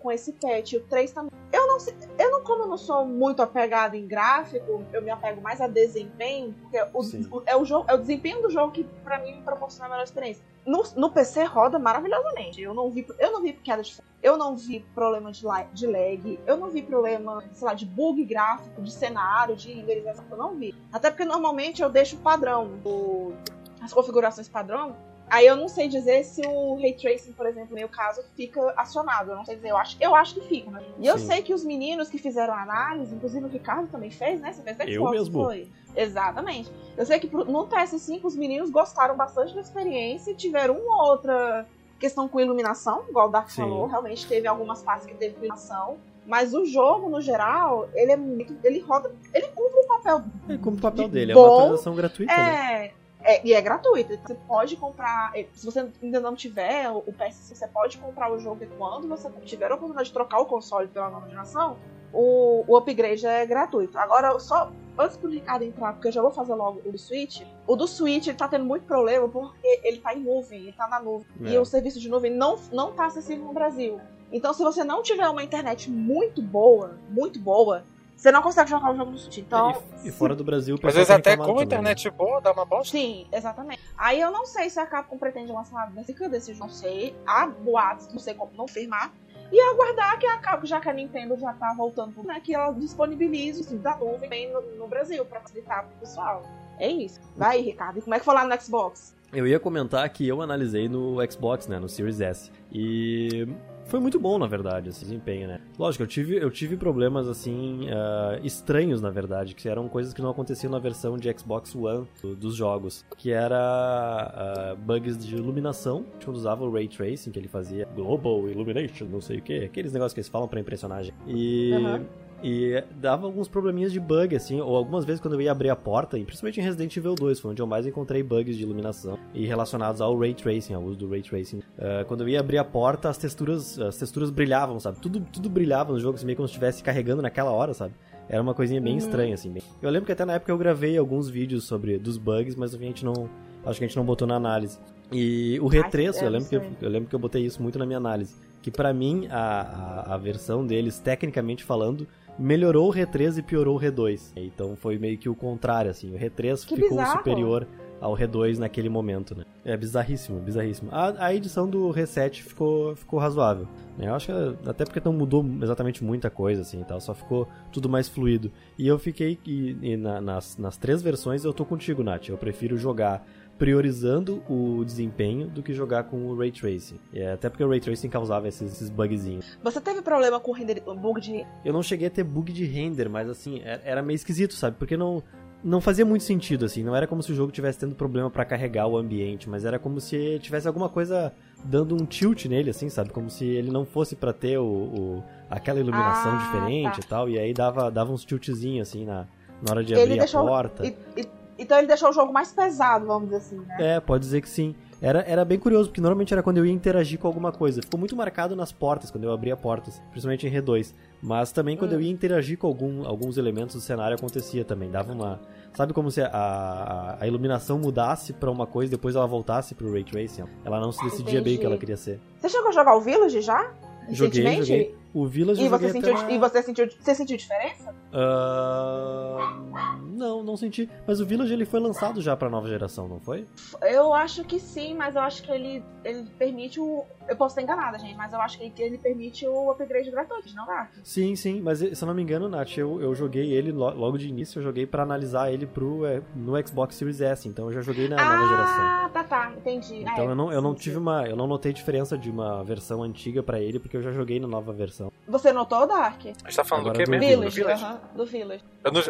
com esse patch, o 3 também. Eu não sei, eu não, como eu não sou muito apegada em gráfico, eu me apego mais a desempenho, porque o, o- é, o jogo, é o desempenho do jogo que pra mim me proporciona a melhor experiência. No, no PC roda maravilhosamente. Eu não vi, eu não vi queda de eu não vi problema de, la- de lag, eu não vi problema, sei lá, de bug gráfico, de cenário, de renderização, eu não vi. Até porque normalmente eu deixo o padrão, o- as configurações padrão, Aí eu não sei dizer se o Ray Tracing, por exemplo, no meu caso, fica acionado. Eu não sei dizer, eu acho, eu acho que fica, né? E eu Sim. sei que os meninos que fizeram a análise, inclusive o Ricardo também fez, né? Você fez Eu Xbox, mesmo. Foi. Exatamente. Eu sei que pro- no PS5 os meninos gostaram bastante da experiência, tiveram uma ou outra questão com iluminação, igual o Dark Sim. falou, realmente teve algumas partes que teve iluminação. Mas o jogo, no geral, ele é muito. Ele roda. Ele cumpre o papel É como o papel De dele, é bom, uma atualização gratuita, né? É, e é gratuito. Você pode comprar. é, Se você ainda não tiver o PS5, você pode comprar o jogo e quando você tiver a oportunidade de trocar o console pela nova geração, o, o upgrade é gratuito. Agora, só antes pro Ricardo entrar, porque eu já vou fazer logo o do Switch. O do Switch ele tá tendo muito problema porque ele tá em nuvem, ele tá na nuvem. E É. o serviço de nuvem não, não tá acessível no Brasil. Então, se você não tiver uma internet muito boa, muito boa, você não consegue jogar o jogo no Switch. Então, e, e fora do Brasil, Às vezes tem até com a também, né? internet boa dá uma bosta. Sim, exatamente. Aí eu não sei se a Capcom pretende lançar uma música desse jogo, não sei. Há boatos, não sei como confirmar. E aguardar que a Capcom, já que a Nintendo já tá voltando, né, que ela disponibilize o da nuvem bem no, no Brasil pra facilitar pro pessoal. É isso. Vai aí, Ricardo. E como é que foi lá no Xbox? Eu ia comentar que eu analisei no Xbox, né, no Series S. E foi muito bom, na verdade, esse desempenho, né? Lógico, eu tive, eu tive problemas, assim, ah, estranhos, na verdade, que eram coisas que não aconteciam na versão de Xbox One do- dos jogos. Que era ah, bugs de iluminação, quando usava o Ray Tracing, que ele fazia Global Illumination, não sei o que, aqueles negócios que eles falam pra impressionar a gente. E... Aham. E dava alguns probleminhas de bug, assim, ou algumas vezes quando eu ia abrir a porta, e principalmente em Resident Evil 2, foi onde eu mais encontrei bugs de iluminação e relacionados ao Ray Tracing, ao uso do Ray Tracing. Uh, quando eu ia abrir a porta, as texturas, as texturas brilhavam, sabe? Tudo, tudo brilhava no jogo, assim, meio como se estivesse carregando naquela hora, sabe? Era uma coisinha bem uhum. estranha, assim. Bem... Eu lembro que até na época eu gravei alguns vídeos sobre dos bugs, mas a gente não. Acho que a gente não botou na análise. E o retreço, eu lembro, que eu, eu, lembro que eu botei isso muito na minha análise. Que para mim, a, a, a, versão deles, tecnicamente falando, melhorou o R3 e piorou o R2. Então foi meio que o contrário, assim. O R3 que ficou bizarro. superior ao R2 naquele momento, né? É bizarríssimo, bizarríssimo. A, a edição do Reset ficou, ficou razoável. Né? Eu acho que até porque não mudou exatamente muita coisa, assim, tal, só ficou tudo mais fluido. E eu fiquei, e, e na, nas, nas três versões eu tô contigo, Nath. Eu prefiro jogar priorizando o desempenho do que jogar com o Ray Tracing. É, até porque o Ray Tracing causava esses, esses bugzinhos. Você teve problema com o render, bug de... Eu não cheguei a ter bug de render, mas assim, era meio esquisito, sabe? Porque não não fazia muito sentido, assim. Não era como se o jogo tivesse tendo problema para carregar o ambiente, mas era como se tivesse alguma coisa dando um tilt nele, assim, sabe? Como se ele não fosse para ter o, o, aquela iluminação ah, diferente tá. e tal. E aí dava, dava uns tiltzinhos, assim, na, na hora de ele abrir deixou, a porta. E, e, então ele deixou o jogo mais pesado, vamos dizer assim, né? É, pode dizer que sim. Era, era bem curioso, porque normalmente era quando eu ia interagir com alguma coisa. Ficou muito marcado nas portas, quando eu abria portas, principalmente em R2. Mas também quando hum. eu ia interagir com algum, alguns elementos do cenário acontecia também. Dava uma. Sabe como se a, a, a iluminação mudasse para uma coisa e depois ela voltasse pro Ray Tracing? Ela não se decidia Entendi. bem o que ela queria ser. Você chegou a jogar o Village já? Joguei, joguei. O Village e você sentiu, E você sentiu, você sentiu diferença? Uh, não, não senti. Mas o Village ele foi lançado já pra nova geração, não foi? Eu acho que sim, mas eu acho que ele, ele permite o. Eu posso estar enganada, gente, mas eu acho que ele permite o upgrade gratuito, não é? Sim, sim, mas se eu não me engano, Nath, eu, eu joguei ele logo de início, eu joguei pra analisar ele pro, é, no Xbox Series S, então eu já joguei na ah, nova geração. Ah, tá, tá, entendi. Então é, eu não, eu não tive uma. Eu não notei diferença de uma versão antiga pra ele, porque eu já joguei na nova versão. Você notou, Dark? A gente tá falando Agora do que mesmo? Village, do Village. Uh -huh, do Village. Eu não,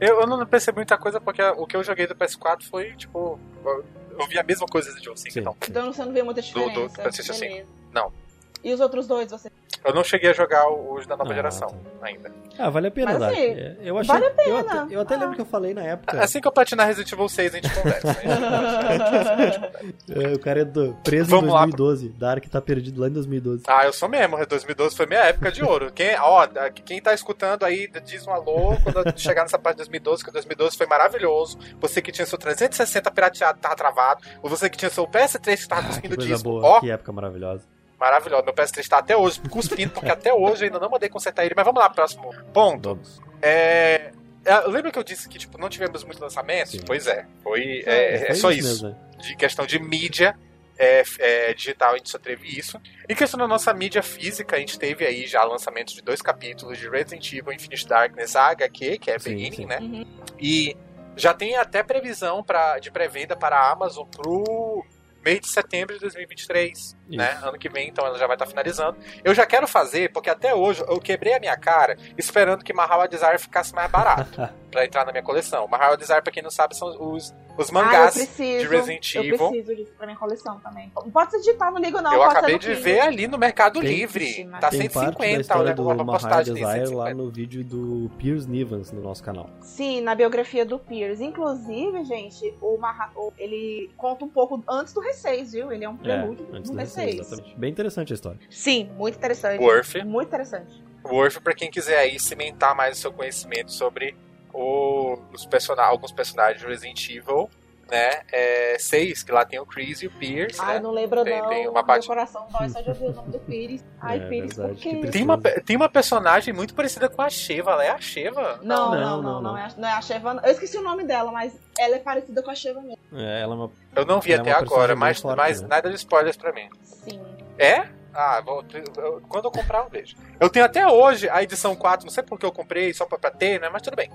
eu, eu não percebi muita coisa porque o que eu joguei do PS4 foi, tipo. Eu vi a mesma coisa do Joe 5, então. Então você não vê muita diferença. Do, do PlayStation 5. Não. E os outros dois você eu não cheguei a jogar os da nova ah, geração tá. ainda. Ah, vale a pena, Mas, assim, é, eu achei, vale a pena. Eu até, eu até ah. lembro que eu falei na época. Assim que eu platinar Resident Evil 6, a gente conversa. é, o cara é do, preso Vamos em 2012. Lá. Dark tá perdido lá em 2012. Ah, eu sou mesmo. 2012 foi minha época de ouro. Quem, ó, quem tá escutando aí, diz um alô quando chegar nessa parte de 2012, que 2012 foi maravilhoso. Você que tinha seu 360 pirateado, tava travado. Ou você que tinha seu PS3 que tava ah, cuspindo disco. Boa. Ó, que época maravilhosa maravilhosa. Meu PS3 está até hoje cuspindo, porque até hoje eu ainda não mandei consertar ele. Mas vamos lá, próximo ponto. É, é, lembra que eu disse que tipo, não tivemos muitos lançamentos? Sim. Pois é. Foi, é, é só isso. Mesmo, né? de questão de mídia é, é, digital, a gente só teve isso. Em questão da nossa mídia física, a gente teve aí já lançamentos de dois capítulos de Resident Evil Infinite Darkness, HQ, que é sim, Beginning, sim. né? Uhum. E já tem até previsão pra, de pré-venda para a Amazon pro mês de setembro de 2023, Isso. né? Ano que vem, então ela já vai estar tá finalizando. Eu já quero fazer, porque até hoje eu quebrei a minha cara esperando que Mahara Desire ficasse mais barato para entrar na minha coleção. Mahara Desire, pra quem não sabe, são os, os mangás ah, preciso, de Resident Evil. Eu preciso disso pra minha coleção também. Não pode ser digital, não ligo não. Eu acabei de ver ali no Mercado tem, Livre. Tá tem 150, olha, uma postagem Desire lá no vídeo do Piers Nivans no nosso canal. Sim, na biografia do Piers. Inclusive, gente, o Mahara, ele conta um pouco antes do 6, viu? Ele é um prelúdio é, do 6. Exatamente. Bem interessante a história. Sim, muito interessante. Worth. Muito interessante. Worth pra quem quiser aí cimentar mais o seu conhecimento sobre os person alguns personagens de Resident Evil né? É, seis, que lá tem o Chris e o Pierce. Ai, né? não lembro tem, não. Tem uma parte... Meu coração dói só de ouvir o nome do Pierce. Ai, é, Pierce, por quê? Tem uma, tem uma personagem muito parecida com a Sheva. Ela é a Sheva? Não, não, não. Não, não, é, a, não é a Sheva. Eu esqueci o nome dela, mas ela é parecida com a Sheva mesmo. É, ela é uma... Eu não vi ela é até é agora, mas, mas né? nada de spoilers pra mim. Sim. É? Ah, vou, eu, quando eu comprar, eu vejo. Eu tenho até hoje a edição 4, não sei porque eu comprei, só pra, pra ter, né? Mas tudo bem.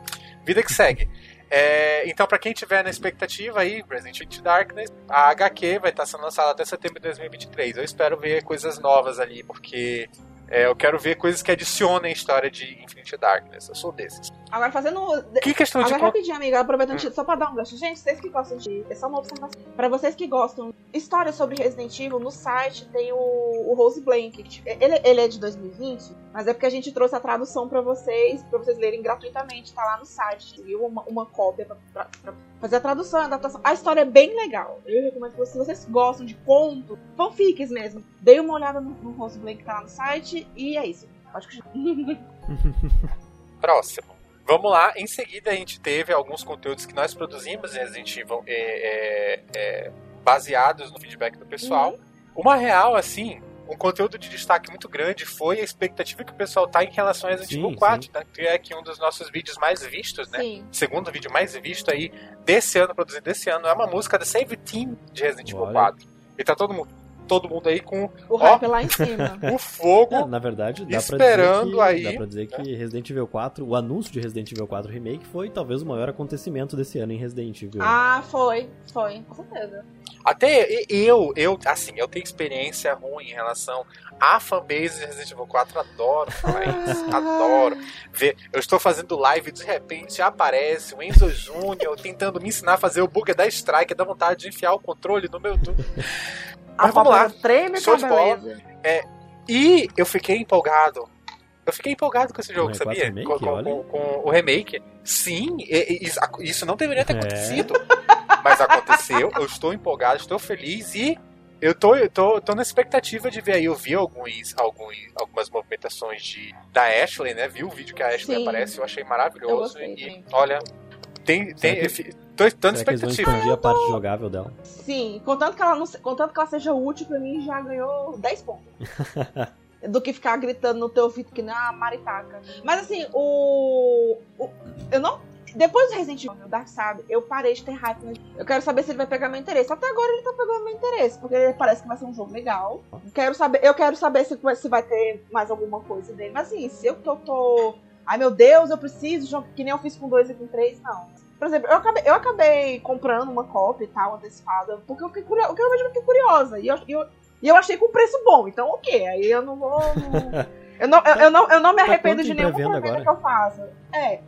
Vida que segue. É, então, para quem tiver na expectativa aí, Resident Evil Darkness, a HQ vai estar sendo lançada até setembro de 2023. Eu espero ver coisas novas ali, porque é, eu quero ver coisas que adicionem a história de Infinite Darkness. Eu sou desses. Agora fazendo. Que questão de Agora rapidinho, amiga, aproveitando só pra dar um gancho. Gente, vocês que gostam de. É só uma observação. Pra vocês que gostam de história sobre Resident Evil, no site tem o, o Rose Blank. tipo, Ele, ele é de 2020, mas é porque a gente trouxe a tradução pra vocês, pra vocês lerem gratuitamente. Tá lá no site. Viu uma, uma cópia pra, pra- pra fazer a tradução, a adaptação. A história é bem legal. Eu recomendo que vocês, se vocês gostam de conto, fanfics mesmo, deem uma olhada no, no Rose Blank que tá lá no site. E é isso. Pode continuar. Próximo. Vamos lá, em seguida a gente teve alguns conteúdos que nós produzimos em Resident Evil é, é, é, baseados no feedback do pessoal. Uma real, assim, um conteúdo de destaque muito grande foi a expectativa que o pessoal tá em relação a Resident Evil 4, né? que é que um dos nossos vídeos mais vistos, né? Sim. Segundo vídeo mais visto aí desse ano, produzido desse ano, é uma música da Save Team de Resident Evil Olha. 4. E tá todo mundo, todo mundo aí com O hype é lá em cima. o fogo. É, na verdade, dá Esperando pra dizer que, aí, dá pra dizer que Resident Evil 4, o anúncio de Resident Evil 4 Remake foi talvez o maior acontecimento desse ano em Resident Evil. Ah, foi, foi, com certeza. Até e- eu, eu, assim, eu tenho experiência ruim em relação à fanbase de Resident Evil 4, adoro falar isso, adoro. Ver, eu estou fazendo live de repente aparece o Enzo Júnior tentando me ensinar a fazer o bug da strike, dá vontade de enfiar o controle no meu. Do- A Mas vamos lá. treme, Show de bola. beleza. E eu fiquei empolgado. Eu fiquei empolgado com esse jogo, No sabia? remake, com, com- com- com o remake. Sim, e- e- isso, não deveria ter É. acontecido. Mas aconteceu, eu estou empolgado, estou feliz e eu tô, eu tô, tô na expectativa de ver aí. Eu vi alguns, alguns, algumas movimentações de, da Ashley, né? Vi o vídeo que a Ashley Sim. aparece, eu achei Eu maravilhoso. gostei e olha, tem. tem Será tô, tô na Será que eles vão expectativa. expandir a parte jogável dela? Sim, contanto que, ela não, contanto que ela seja útil, pra mim já ganhou 10 pontos. Do que ficar gritando no teu ouvido que nem a maritaca. Mas assim, o. o- eu não. Depois do Resident Evil Dark sabe, eu parei de ter hype. no- Eu quero saber se ele vai pegar meu interesse. Até agora ele tá pegando meu interesse, porque parece que vai ser um jogo legal. Quero saber, eu quero saber se, vai- se vai ter mais alguma coisa dele. Mas assim, se eu que eu tô. Ai meu Deus, eu preciso, que nem eu fiz com dois e com três, não. Por exemplo, eu acabei, eu acabei comprando uma cópia e tal, antecipada, porque eu fiquei curiosa, eu mesmo fiquei curiosa. E eu, e eu, e eu achei com preço bom, então ok. Aí eu não vou. não- eu, não, eu, eu não, eu não me Tá arrependo quanto de nenhuma pré-venda que eu faça. É,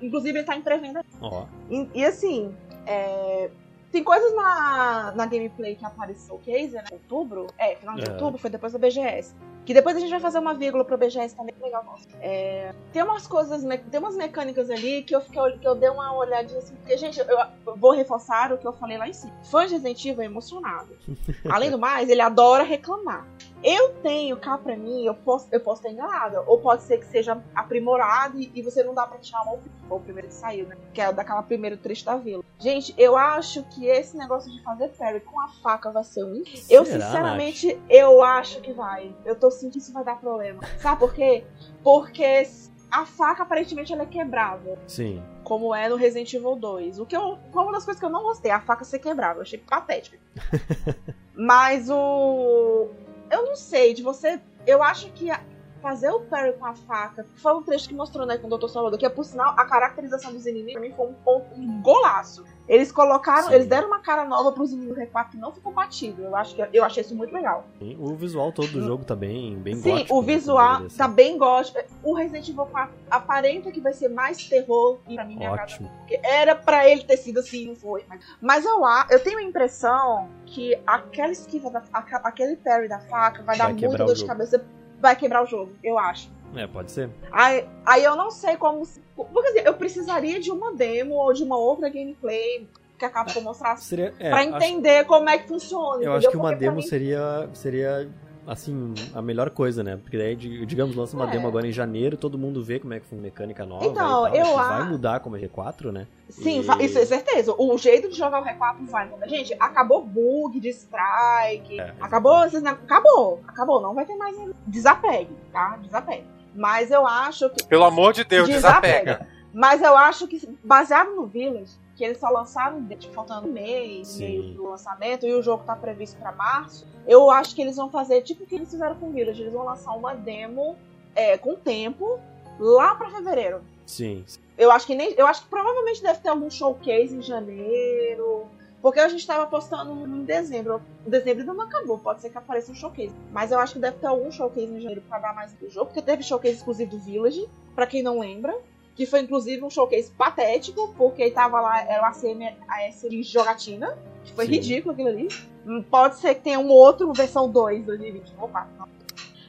inclusive ele tá em pré-venda. Ó, E, e assim, é, tem coisas na, na gameplay que apareceu case, né? Outubro? É, final de É. outubro, foi depois da BGS. Que depois a gente vai fazer uma vírgula pro BGS também, que legal. Nossa. É, tem umas coisas, tem umas mecânicas ali que eu, fiquei, que eu dei uma olhadinha assim. Porque, gente, eu, eu vou reforçar o que eu falei lá em cima. Fã de Resident Evil é emocionado. Além do mais, ele adora reclamar. Eu tenho cá pra mim, eu posso, eu posso estar enganada. Ou pode ser que seja aprimorado e, e você não dá pra tirar uma. Foi o primeiro que saiu, né? Que é daquela primeiro trecho da vila. Gente, eu acho que esse negócio de fazer parry com a faca vai ser um. Eu, sinceramente, eu acho que vai. Eu tô sentindo que isso vai dar problema. Sabe por quê? Porque a faca, aparentemente, ela é quebrável. sim. Como é no Resident Evil 2. O que eu, foi uma das coisas que eu não gostei, a faca ser quebrável. Eu achei patético. Mas o. Eu não sei, de você. Eu acho que a- fazer o parry com a faca. Foi um trecho que mostrou, né, com o Dr. Salvador, que é por sinal, a caracterização dos inimigos pra mim foi um, um golaço. Eles colocaram, Sim. eles deram uma cara nova pros inimigos R4 que não ficou batido. Eu acho que eu achei isso muito legal. Sim, O visual todo do jogo tá bem, bem Sim, gótico, o né, visual deveria tá bem gótico. O Resident Evil 4 aparenta que vai ser mais terror e pra mim agrada Ótimo. porque era pra ele ter sido assim, não foi. Mas, mas eu, eu tenho a impressão que aquela esquiva, da, aquele parry da faca vai, dar Vai muita quebrar o dor de cabeça. Vai quebrar o jogo, eu acho. É, pode ser. Aí, aí eu não sei como. Porque assim, eu precisaria de uma demo ou de uma outra gameplay que a Capcom mostrasse Seria, é, pra acho- entender como é que funciona. eu entendeu? acho que uma Porque demo mim- seria, seria, assim, a melhor coisa, né? Porque daí, di- digamos, lança uma É. demo agora em janeiro, todo mundo vê como é que foi mecânica nova Então, eu que a- vai mudar como é G4, né? Sim, E- isso é certeza. O jeito de jogar o R4 vai mudar. Gente, acabou bug de strike. É, acabou, ne- acabou, acabou. Não vai ter mais desapegue, tá? Desapegue. Mas eu acho que. Pelo amor de Deus, desapega. Mas eu acho que, baseado no Village, que eles só lançaram tipo, faltando um mês Sim. meio pro lançamento e o jogo tá previsto pra março, eu acho que eles vão fazer tipo o que eles fizeram com o Village. Eles vão lançar uma demo é, com tempo lá pra fevereiro. Sim. Eu acho que nem. Eu acho que provavelmente deve ter algum showcase em janeiro. Porque a gente tava postando em dezembro. Em dezembro ainda não acabou, pode ser que apareça um showcase. Mas eu acho que deve ter algum showcase em janeiro pra dar mais do jogo. Porque teve showcase exclusivo do Village, pra quem não lembra. que foi inclusive um showcase patético, porque tava lá, era ACM, a SM jogatina, que foi Sim. ridículo aquilo ali. Hum, Pode ser que tenha um outro versão 2 2020. Opa, não.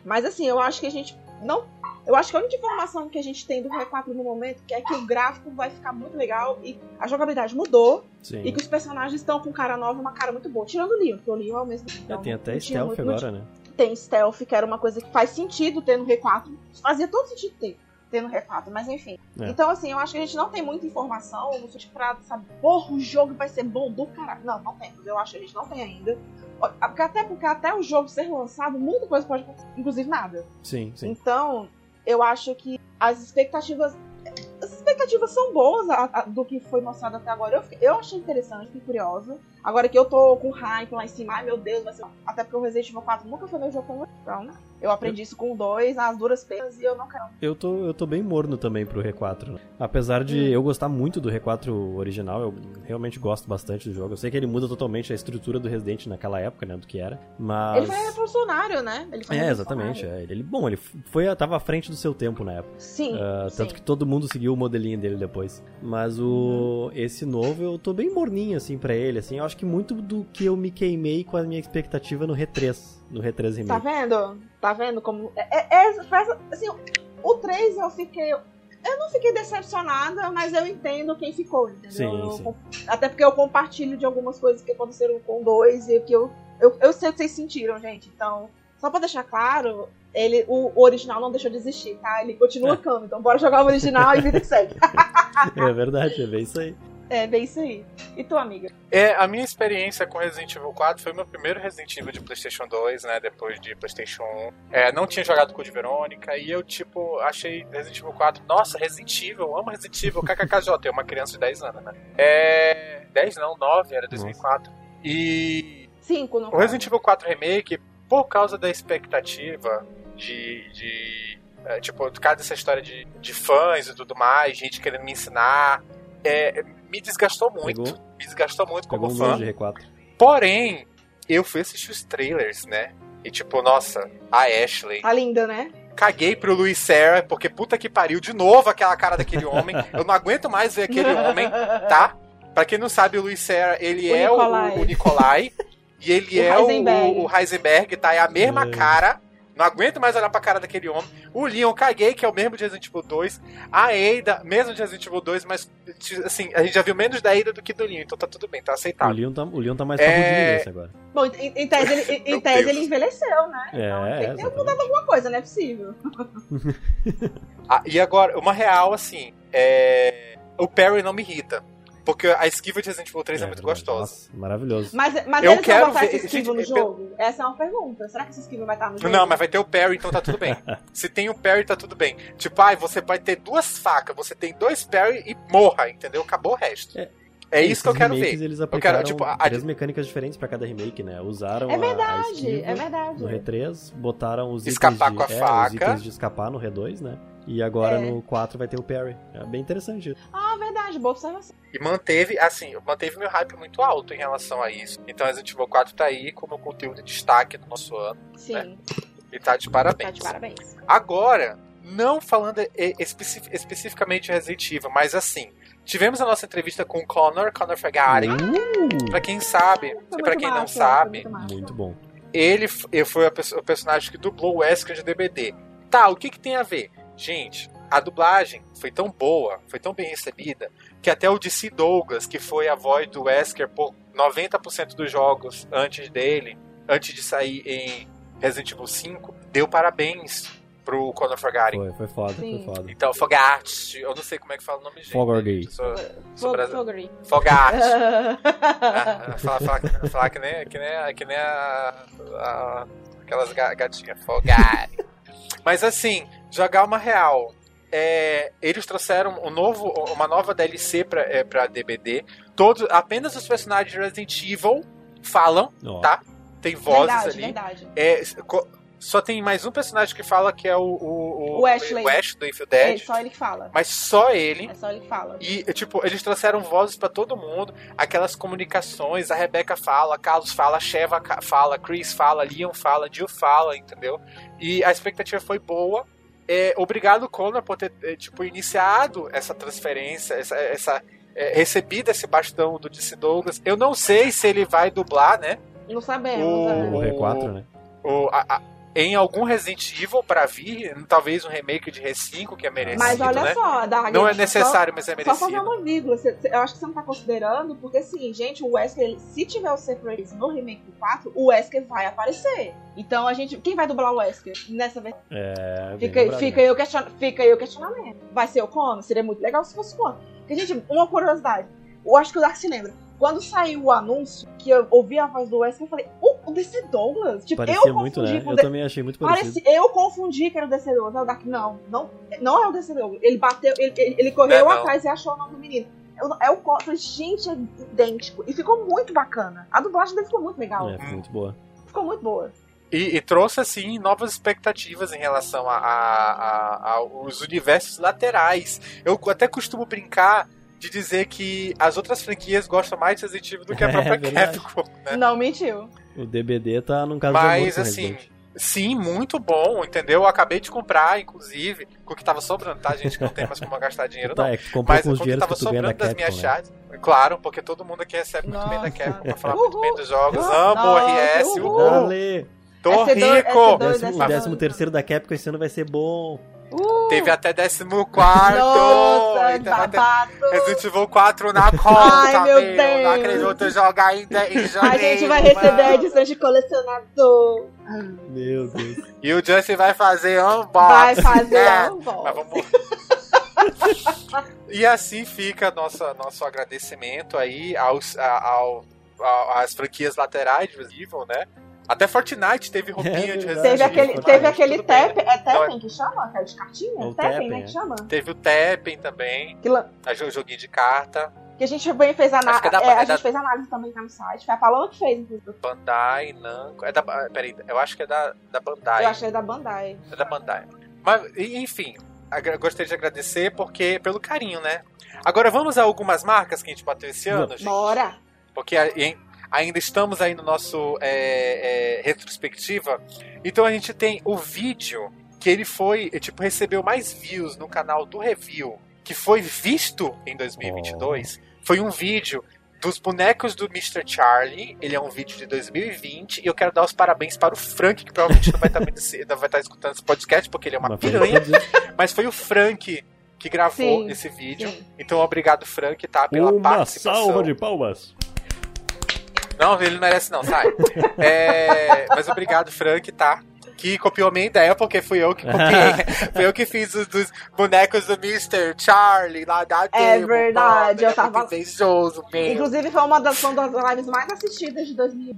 Mas assim, eu acho que a gente não. Eu acho que a única informação que a gente tem do R4 no momento é que o gráfico vai ficar muito legal e a jogabilidade mudou Sim. e que os personagens estão com cara nova e uma cara muito boa. Tirando o Leon, porque o Leon é o mesmo. Então tem até tinha stealth muito- agora, né? tem stealth, que era uma coisa que faz sentido ter no R4. Fazia todo sentido ter, no R4, mas enfim. É. Então, assim, eu acho que a gente não tem muita informação no sentido pra saber, porra, o jogo vai ser bom do caralho. Não, não temos. Eu acho que a gente não tem ainda. Até porque até o jogo ser lançado, muita coisa pode acontecer, inclusive nada. Sim, sim. Então, eu acho que as expectativas. As expectativas são boas a- a- do que foi mostrado até agora. Eu, eu achei interessante, fiquei curiosa. Agora que eu tô com hype lá em cima, ai meu Deus, vai ser. Até porque o Resident Evil 4 nunca foi meu jogo favorito. Então, eu aprendi isso com o 2, as duras penas, e eu não quero. Eu tô, eu tô bem morno também pro R4. né? Apesar de Hum. eu gostar muito do R4 original, eu realmente gosto bastante do jogo. Eu sei que ele muda totalmente a estrutura do Resident naquela época, né? Do que era. Mas. Ele foi revolucionário, né? Ele foi É, exatamente. é. Ele, bom, ele foi, tava à frente do seu tempo na época. Sim. Ah, sim. tanto que todo mundo seguiu o modelinho dele depois. Mas o esse novo eu tô bem morninho assim pra ele, assim. Eu acho que muito do que eu me queimei com a minha expectativa no R3, no R3 Tá Remake. vendo? Tá vendo como. É, é- é- assim, o 3 eu fiquei. Eu não fiquei decepcionada, mas eu entendo quem ficou, entendeu? Sim, sim. Até porque eu compartilho de algumas coisas que aconteceram com dois e que eu, eu, eu sei o que vocês sentiram, gente. Então, só pra deixar claro, ele, o, o original não deixou de existir, tá? Ele continua É. cano. Então bora jogar o original e vida que segue. É verdade, é bem isso aí. É bem isso aí. E tu, amiga? É, a minha experiência com Resident Evil 4 foi meu primeiro Resident Evil de PlayStation 2, né? Depois de PlayStation 1. É, não tinha jogado com o de Verônica e eu, tipo, achei Resident Evil 4. Nossa, Resident Evil, eu amo Resident Evil, kkkj. Eu uma criança de 10 anos, né? É. 10 não, 9, era 2004. E. Cinco, no O Resident Evil 4 Remake, por causa da expectativa de. de é, tipo, por causa dessa história de, de fãs e tudo mais, gente querendo me ensinar, é, me desgastou muito. Pegou? Me desgastou muito como Pegou um fã. nojo de R4. Porém, eu fui assistir os trailers, né? E tipo, nossa, a Ashley. Tá linda, né? Caguei pro Luiz Serra, porque puta que pariu, de novo aquela cara daquele homem. Eu não aguento mais ver aquele homem, tá? Pra quem não sabe, o Luiz Serra, ele O é Nicolai. O, o Nicolai. e ele O é Heisenberg. o, o Heisenberg, tá? É a mesma É. cara. Não aguento mais olhar pra cara daquele homem. O Leon, caguei, que é o mesmo de Resident Evil 2. A Ada, mesmo de Resident Evil 2, mas assim, a gente já viu menos da Ada do que do Leon, então tá tudo bem, tá O aceitável. Leon tá, o Leon tá mais É. nesse agora. Bom, em, em tese, ele, em tese ele envelheceu, né? É, Então, é, tem que mudado alguma coisa, não é possível. Ah, e agora, uma real, assim, é... o Perry não me irrita. Porque a esquiva de Resident Evil 3 é, muito verdade. gostosa. Nossa, maravilhoso. Mas, mas Eu eles quero vão botar ver- esse esquivo gente, no eu- jogo? Essa é uma pergunta. Será que esse esquivo vai estar no jogo? Não, mas vai ter o Perry, então tá tudo bem. Se tem o Perry, tá tudo bem. Tipo, ai, você vai ter duas facas, você tem dois Perry e morra, entendeu? Acabou o resto. É. É, isso que eu quero remakes, ver. Eles quero, aplicaram tipo, a- três mecânicas diferentes pra cada remake, né? Usaram É a- a, verdade, esquiva é verdade. no R3, botaram os itens, Escapar de, com a é, os faca. itens de escapar no R2, né? E agora É. no 4 vai ter o parry. É bem interessante isso. Ah, verdade, boa observação. E manteve, assim, manteve meu hype muito alto em relação a isso. Então Resident Evil 4 tá aí como conteúdo de destaque do nosso ano. Sim, E tá de tá parabéns. de parabéns. Agora, não falando especi- especificamente de Resident Evil, mas assim, tivemos a nossa entrevista com o Connor, Connor Fagari. Uh, Pra quem sabe, e pra quem não massa, sabe, foi muito muito bom. ele, foi a o personagem que dublou o Wesker de DBD. Tá, o que que tem a ver? Gente, a dublagem foi tão boa, foi tão bem recebida, que até o DC Douglas, que foi a voz do Wesker por 90% dos jogos antes dele, antes de sair em Resident Evil 5, deu parabéns pro Conor Fogarty. Foi, foi foda, Sim. foi foda. Então, Fogarty, eu não sei como é que fala o nome dele. Fogarty. Sou. Fogarty. Ah, falar, que nem, que nem, que nem a, a- aquelas ga- gatinhas, Fogari. Mas assim, jogar uma real. É, eles trouxeram um novo, uma nova DLC pra, é, pra DBD. Todos, apenas os personagens de Resident Evil falam, Ó, tá? Tem vozes verdade, ali. verdade. É, só tem mais um personagem que fala que é o, o, O Ashley. o Ash do Evil É Dead. só ele que fala. Mas só ele. É só ele que fala. E, tipo, eles trouxeram vozes pra todo mundo, aquelas comunicações, a Rebeca fala, a Carlos fala, a Sheva fala, Chris fala, Leon fala, Jill fala, entendeu? E a expectativa foi boa, é, obrigado, Conor, por ter é, tipo, iniciado essa transferência, essa, essa é, recebido esse bastão do DC Douglas. Eu não sei se ele vai dublar, né? Não sabemos. O- é. O R4, né? O, a- a- em algum Resident Evil pra vir, talvez um remake de R5 que é merecido, Mas olha né? só, Dark, Não é só- necessário, mas é Só fazer merecido. uma vírgula, cê- cê- eu acho que você não tá considerando, porque assim, gente, o Wesker, ele- se tiver o Separate no remake do 4, o Wesker vai aparecer. Então a gente. Quem vai dublar o Wesker nessa vez? É, Fica, fica, aí o question, fica aí o questionamento. Vai ser o Cono? Seria muito legal se fosse o Cono. Porque, gente, uma curiosidade. Eu acho que o Dark se lembra. Quando saiu o anúncio, que eu ouvi a voz do Wesker, eu falei, o, o DC Douglas? Tipo, Parecia eu muito, confundi né? com Eu também achei muito parecido. Parece, eu confundi que era o DC Douglas. Dark, não, não, não é o DC Douglas. Ele bateu, ele, ele, ele correu Não é não. atrás e achou o nome do menino. Eu- É o. Eu falei, gente, é idêntico. E ficou muito bacana. A dublagem dele ficou muito legal. É, ficou muito boa. Ficou muito boa. E, e trouxe, assim, novas expectativas em relação a, a- a- aos universos laterais. Eu até costumo brincar de dizer que as outras franquias gostam mais de Resident Evil do que a É própria verdade. Capcom, né? Não mentiu. O DBD tá num caso Mas, assim, sim, muito bom, entendeu? Eu acabei de comprar, inclusive, com o que tava sobrando, tá, gente? Que não tem mais como gastar dinheiro, não. Tá, é Mas com com os o que tava que sobrando das Capcom, minhas né? chats. Claro, porque todo mundo aqui recebe muito bem da Nossa. Capcom pra falar muito bem Uhul. dos jogos. Uhul. Amo o Nossa, RS, uhul. uhul. Tô é rico! é Décimo, o décimo terceiro da Capcom esse ano vai ser bom. Uh, Teve até 14 Nossa, então babado. Resident Evil 4 na conta, Ai, meu meu. Não Deus. acredito jogar ainda em janeiro. A gente vai receber a mano. edição de colecionador. Meu Deus. E o Justin vai fazer unboxing. Vai fazer né? um unboxing. Mas vamos... e assim fica nossa, nosso agradecimento aí aos, a- ao, a- às franquias laterais de Resident Evil, né? Até Fortnite teve roupinha É de. Resident Teve aquele, Fortnite, teve aquele tudo bem, tap, né? é tapping que chama? Aquela de cartinha? É o tapping, tapping, né, é. que chama? Teve o Teppen também, Que, lan- a jo- joguinho de carta, que a gente também fez análise. Acho que é da- a é da- gente fez análise também lá no site. Foi a Paloma que fez, inclusive. Bandai, Namco... É da... Peraí, eu acho que é da, da Bandai. Eu achei da Bandai. É da Bandai. Mas, enfim, gostaria de agradecer porque pelo carinho, né? Agora vamos a algumas marcas que a gente bateu esse ano, gente. Bora! Porque a- em- ainda estamos aí no nosso é, é, retrospectiva. Então a gente tem o vídeo que ele foi, eh, tipo, recebeu mais views no canal do Review, que foi visto em 2022. Foi um vídeo dos bonecos do Mr. Charlie. Ele é um vídeo de 2020. E eu quero dar os parabéns para o Frank, que provavelmente não vai estar, vendo esse- não vai estar escutando esse podcast, porque ele é uma foi piranha. Mas foi o Frank que gravou Sim, esse vídeo. sim. Então, obrigado, Frank, tá? Pela Uma participação. salva de palmas. Não, ele não merece, não, sai. É, mas obrigado, Frank, tá? Que copiou a minha ideia, porque fui eu que copiei. fui eu que fiz os dos bonecos do Mr. Charlie lá da É demo, verdade, mano, eu é tava- invejoso mesmo. Inclusive, foi uma das, uma das lives mais assistidas de 2000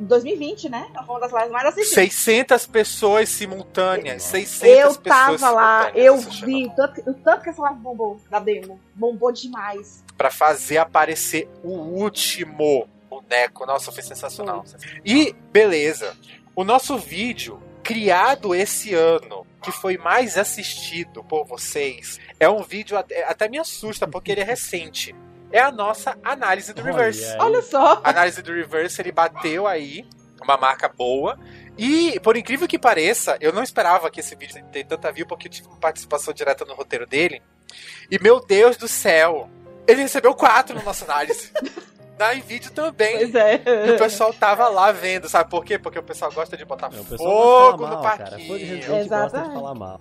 2020, né? Foi uma das lives mais assistidas. 600 pessoas simultâneas. 600 Eu pessoas tava lá, eu vi o tanto, o tanto que essa live bombou da demo. Bombou demais. Pra fazer aparecer o último boneco. Nossa, foi sensacional. E, beleza. O nosso vídeo, criado esse ano, que foi mais assistido por vocês, é um vídeo até, até me assusta, porque ele é recente. É a nossa análise do Reverse. Olha só. A análise do Reverse, ele bateu aí uma marca boa. E, por incrível que pareça, eu não esperava que esse vídeo tenha tanta view, porque eu tive uma participação direta no roteiro dele. E, meu Deus do céu, ele recebeu quatro na nossa análise. Dá em vídeo também. Pois é. E o pessoal tava lá vendo, sabe por quê? Porque o pessoal gosta de botar É, o fogo no mal, parquinho. Exatamente. falar mal.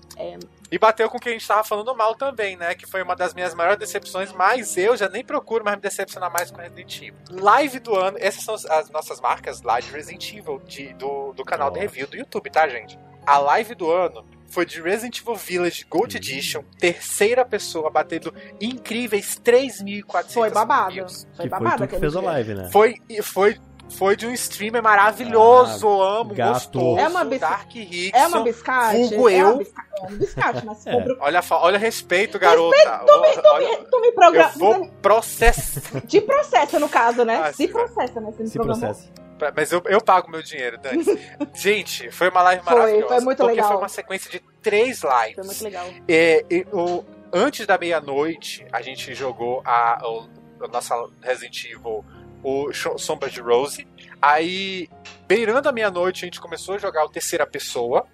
E bateu com quem a gente tava falando mal também, né? Que foi uma das minhas maiores decepções, mas eu já nem procuro mais me decepcionar mais com Resident Evil. Live do ano, essas são as nossas marcas lá de Resident Evil, de- do, do canal de review do YouTube, tá, gente? A live do ano foi de Resident Evil Village Gold Hum. Edition, terceira pessoa, batendo incríveis 3.400 Foi babado. Foi Que foi babado tu que fez a live, né? Foi, e foi, foi de um streamer maravilhoso, amo, gato. gostoso, É uma bis- Dark Rickson. É uma biscate? vulgo é eu. Uma biscate, é um biscate, mas É. compra... Olha, olha respeito, garota. Tu me, tu me, tu me eu programa. vou processar. Te processa, no caso, né? Ah, Se sim, processa, né? Você me Se programou. processe. Mas eu, eu pago meu dinheiro, Dani. Gente, foi uma live Foi, maravilhosa. foi muito porque legal. foi uma sequência de três lives. Foi muito legal. É, e o- antes da meia-noite, a gente jogou a, o- a nossa Resident Evil, o Sombra de Rose. Aí, beirando a meia-noite, a gente começou a jogar o terceira pessoa.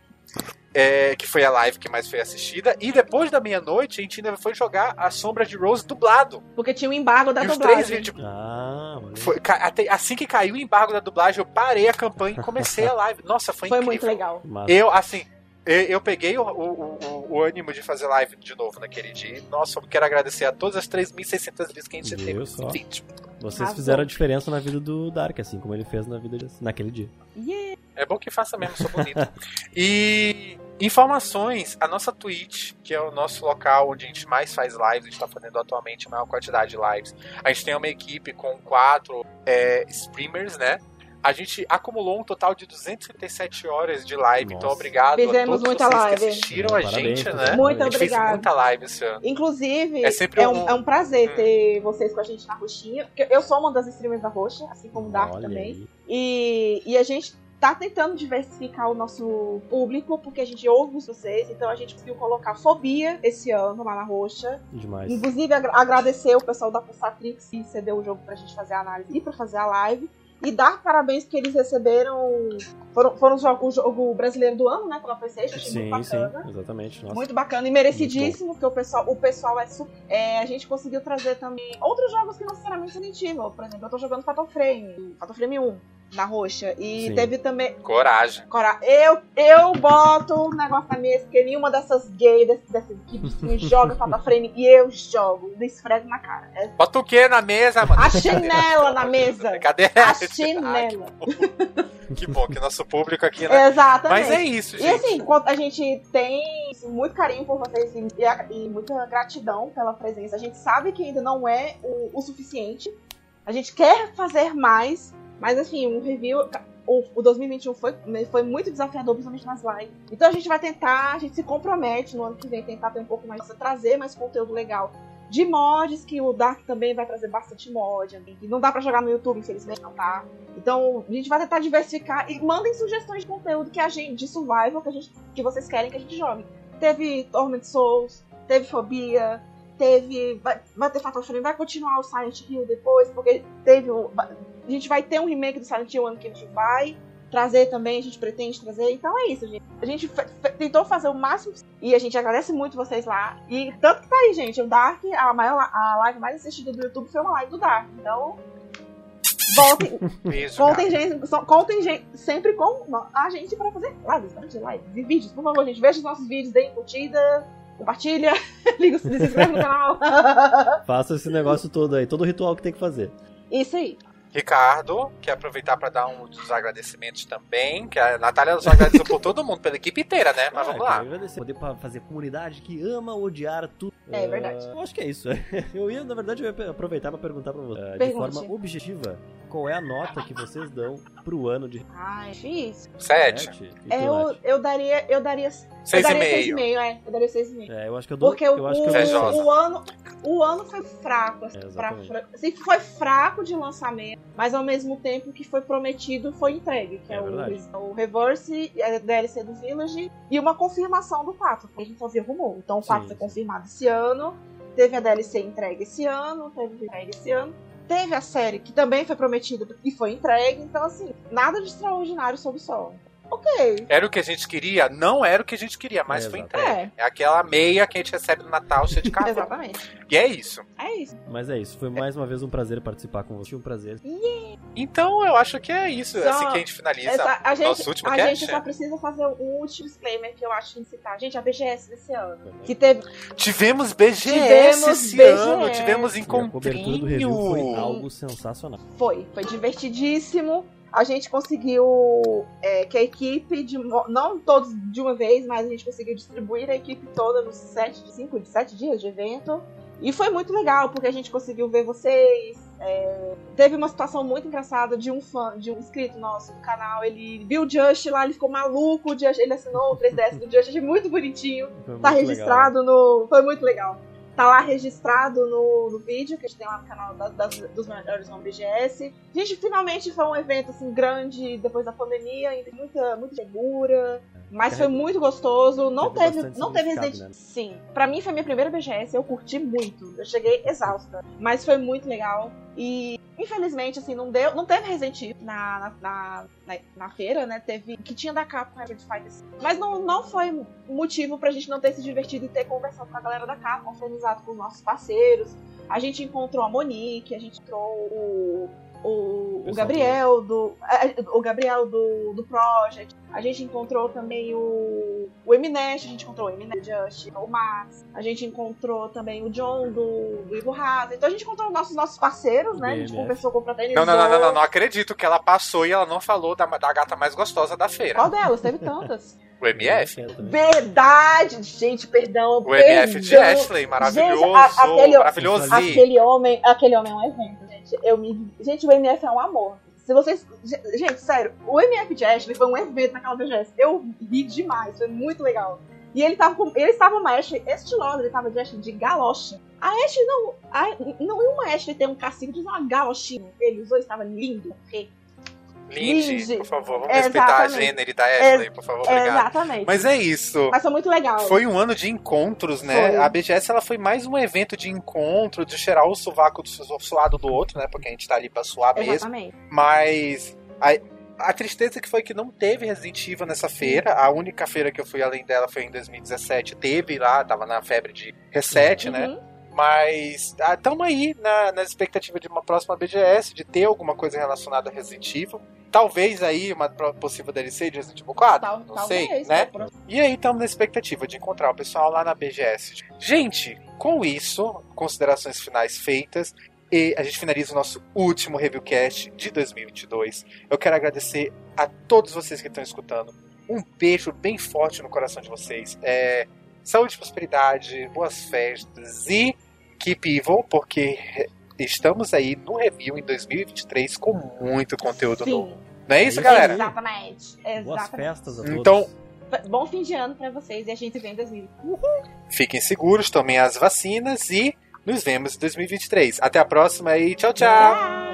é, que foi a live que mais foi assistida. E depois da meia-noite, a gente ainda foi jogar A Sombra de Rose dublado. Porque tinha o embargo da e os dublagem. três. Ah. Foi, assim que caiu o embargo da dublagem, eu parei a campanha e comecei a live. Nossa, foi, Foi incrível. muito legal. Eu, assim, eu, peguei o, o, o, o ânimo de fazer live de novo naquele dia. E, Nossa, eu quero agradecer a todas as 3.600 vezes que a gente Viu teve só? vídeo. Vocês Arrasou. fizeram a diferença na vida do Dark, assim como ele fez na vida de- naquele dia. Yeah. É bom que faça mesmo, sou bonito. e informações, a nossa Twitch, que é o nosso local onde a gente mais faz lives, a gente está fazendo atualmente a maior quantidade de lives. A gente tem uma equipe com quatro é, streamers, né? A gente acumulou um total de 237 horas de live, então Nossa. obrigado Fizemos a todos muita vocês live. que assistiram a Parabéns, gente, né? Muito a gente fez obrigado. muita live esse ano. Inclusive, É é, sempre um, um- é um prazer Hum. ter vocês com a gente na roxinha. Eu sou uma das streamers da roxa, assim como o Dark Olha também. aí. E, e a gente tá tentando diversificar o nosso público, porque a gente ouve vocês. Então a gente conseguiu colocar Fobia esse ano lá na roxa. Demais. Inclusive, agra- agradecer o pessoal da Pulsatrix que cedeu o jogo pra gente fazer a análise e pra fazer a live. E dar parabéns porque eles receberam. Foram, foram o jogo, o jogo brasileiro do ano, né? Pela PlayStation. Achei Sim, muito sim, bacana. exatamente. Nossa. Muito bacana e merecidíssimo, porque o pessoal, o pessoal é, é. A gente conseguiu trazer também outros jogos que não necessariamente Evil. Por exemplo, eu tô jogando Fatal Frame, Fatal Frame 1 na roxa. E Sim. teve também. Coragem. Cora, eu, eu boto um negócio na mesa, porque nenhuma dessas gays desse, dessa equipe que joga Fatal Frame e eu jogo. Esfrego na cara. É Bota o que na mesa, mano? a chinela na mesa. Cadê? A Ah, que chinela. bom. Que bom que nosso público aqui, né? Exatamente. Mas é isso, E gente. assim, quando a gente tem assim, muito carinho por vocês e, e e muita gratidão pela presença. A gente sabe que ainda não é o, o suficiente. A gente quer fazer mais, mas assim, um review. O, o 2021 foi, foi muito desafiador, principalmente nas lives. Então a gente vai tentar, a gente se compromete no ano que vem tentar ter um pouco mais, trazer mais conteúdo legal de mods, que o Dark também vai trazer bastante mod. né? E não dá pra jogar no YouTube, infelizmente, não tá. Então, a gente vai tentar diversificar e mandem sugestões de conteúdo que a gente, de survival, que, a gente, que vocês querem que a gente jogue. Teve Torment Souls, teve Fobia, teve. Vai, vai ter Fatal Frame, vai continuar o Silent Hill depois, porque teve. o- a gente vai ter um remake do Silent Hill ano que a gente vai trazer também, a gente pretende trazer. Então é isso, gente. A gente tentou fazer o máximo e a gente agradece muito vocês lá. E tanto que tá aí, gente. O Dark, a, maior, a live mais assistida do YouTube foi uma live do Dark. Então. Voltem, Beijo, Contem, gente, contem gente, sempre com a gente pra fazer lives? De lives e vídeos. Por favor, gente, veja os nossos vídeos, deem curtida, compartilha, liga, se inscreve no canal. Faça esse negócio todo aí, todo o ritual que tem que fazer. Isso aí. Ricardo, quer aproveitar para dar um dos agradecimentos também, que a Natália só agradeceu por todo mundo, pela equipe inteira, né? Mas Ah, vamos lá. agradecer. Poder fazer comunidade que ama odiar tudo. É verdade. eu acho que é isso. Eu ia, na verdade, eu ia aproveitar pra perguntar pra você, ah, de forma objetiva, qual é a nota que vocês dão pro ano de Ai, difícil. Sete. sete? E tu, É, eu, Nath? eu daria. Eu daria. eu Seis e daria meio. 6,5, é. Eu daria 6,5. É, eu acho que eu dou. Porque o, eu acho que eu o, o ano, o ano foi fraco. Assim, É, pra, assim, foi fraco de lançamento, mas ao mesmo tempo que foi prometido foi entregue. Que é, É o, o Reverse, a DLC do Village e uma confirmação do 4. porque A gente só viu rumor. Então o 4 Sim, foi sim. confirmado esse ano. Teve a DLC entregue esse ano. Teve entregue esse ano. Teve a série que também foi prometida e foi entregue. Então, assim, nada de extraordinário sob o sol. Ok. Era o que a gente queria? Não era o que a gente queria, mas É, foi entregue. É aquela meia que a gente recebe no Natal cheia de carvão. Exatamente. E é isso. É isso. Mas é isso, foi mais uma vez um prazer participar com você. Um prazer. Então eu acho que é isso. Só- assim que a gente finaliza Essa- a gente, nosso último a cast. gente só precisa fazer um último disclaimer que eu acho que citar. Gente, a BGS desse ano. Que teve. Tivemos BGS Tivemos esse BGS. ano. Tivemos E a cobertura do review foi encontrinho. algo sensacional. Foi, foi divertidíssimo. A gente conseguiu é, que a equipe, de, não todos de uma vez, mas a gente conseguiu distribuir a equipe toda nos sete, cinco, sete dias de evento. E foi muito legal, porque a gente conseguiu ver vocês. é, teve uma situação muito engraçada de um fã, de um inscrito nosso do canal. Ele viu o Just lá, ele ficou maluco. O Just, ele assinou o 3DS do Just, achei muito bonitinho. Foi Tá muito registrado no. Foi muito legal. Tá lá registrado no, no vídeo que a gente tem lá no canal da- das- dos melhores no BGS. Gente, finalmente foi um evento assim grande depois da pandemia, muita, muito segura. Mas foi muito gostoso. Não Teve não teve Resident Sim. Pra mim foi minha primeira BGS, eu curti muito. Eu cheguei exausta. Mas foi muito legal. E Infelizmente, assim, não deu, não teve Resident Evil na, na, na, na feira, né? Teve que tinha da Capcom Hybrid Fighters. Mas não, não foi motivo pra gente não ter se divertido e ter conversado com a galera da Capcom, organizado com os nossos parceiros. A gente encontrou a Monique, a gente encontrou o o, o Gabriel do o Gabriel do, do Project. A gente encontrou também o, o Eminesh, a gente encontrou o Eminesh Just, o Max. A gente encontrou também o John do, do Ivo Haas. Então a gente encontrou nossos nossos parceiros, né? A gente conversou com o Não, não, não, não, não, não acredito que ela passou e ela não falou da, da gata mais gostosa da feira. Qual delas? Teve tantas. O MF? Verdade, gente, perdão. O MF de Ashley, maravilhoso. Gente, a, aquele, maravilhoso. Aquele homem, aquele homem é um evento, gente. Eu me, gente, o MF é um amor. Se vocês. Gente, sério, o MF de Ashley foi um evento naquela BGS. Eu ri demais, foi muito legal. E ele tava com. Ele estava uma Ashley estilosa, ele tava de Ashley de galocha. A Ashley não. A, não é uma Ashley ter um cacique de uma galochinha. Ele usou, estava lindo. Lindy, por favor, vamos respeitar a gênero da Ashley, por favor, obrigado. Exatamente. Mas é isso. Mas foi muito legal. Foi um ano de encontros, né? Foi. A BGS ela foi mais um evento de encontro, de cheirar o sovaco do suado do outro, né? Porque a gente tá ali pra suar Exatamente. mesmo. Mas a, a tristeza que foi que não teve Resident Evil nessa feira. A única feira que eu fui além dela foi em 2017. Teve lá, tava na febre de reset, né? uhum. né? Mas estamos ah, aí na, na expectativa de uma próxima BGS, de ter alguma coisa relacionada a Resident Evil. Talvez aí uma possível DLC de Resident Evil 4, Tal, não sei, né? E aí estamos na expectativa de encontrar o pessoal lá na BGS. Gente, com isso, considerações finais feitas, e a gente finaliza o nosso último reviewcast de 2022. Eu quero agradecer a todos vocês que estão escutando. Um beijo bem forte no coração de vocês. É, saúde, prosperidade, boas festas e Keep Evil, porque estamos aí no review em 2023 com muito conteúdo Sim. novo. Não é isso, galera? Exatamente. Exatamente. Boas festas a todos. Então, bom fim de ano para vocês e a gente vem em 2023. Fiquem seguros, tomem as vacinas e nos vemos em 2023. Até a próxima e tchau, tchau.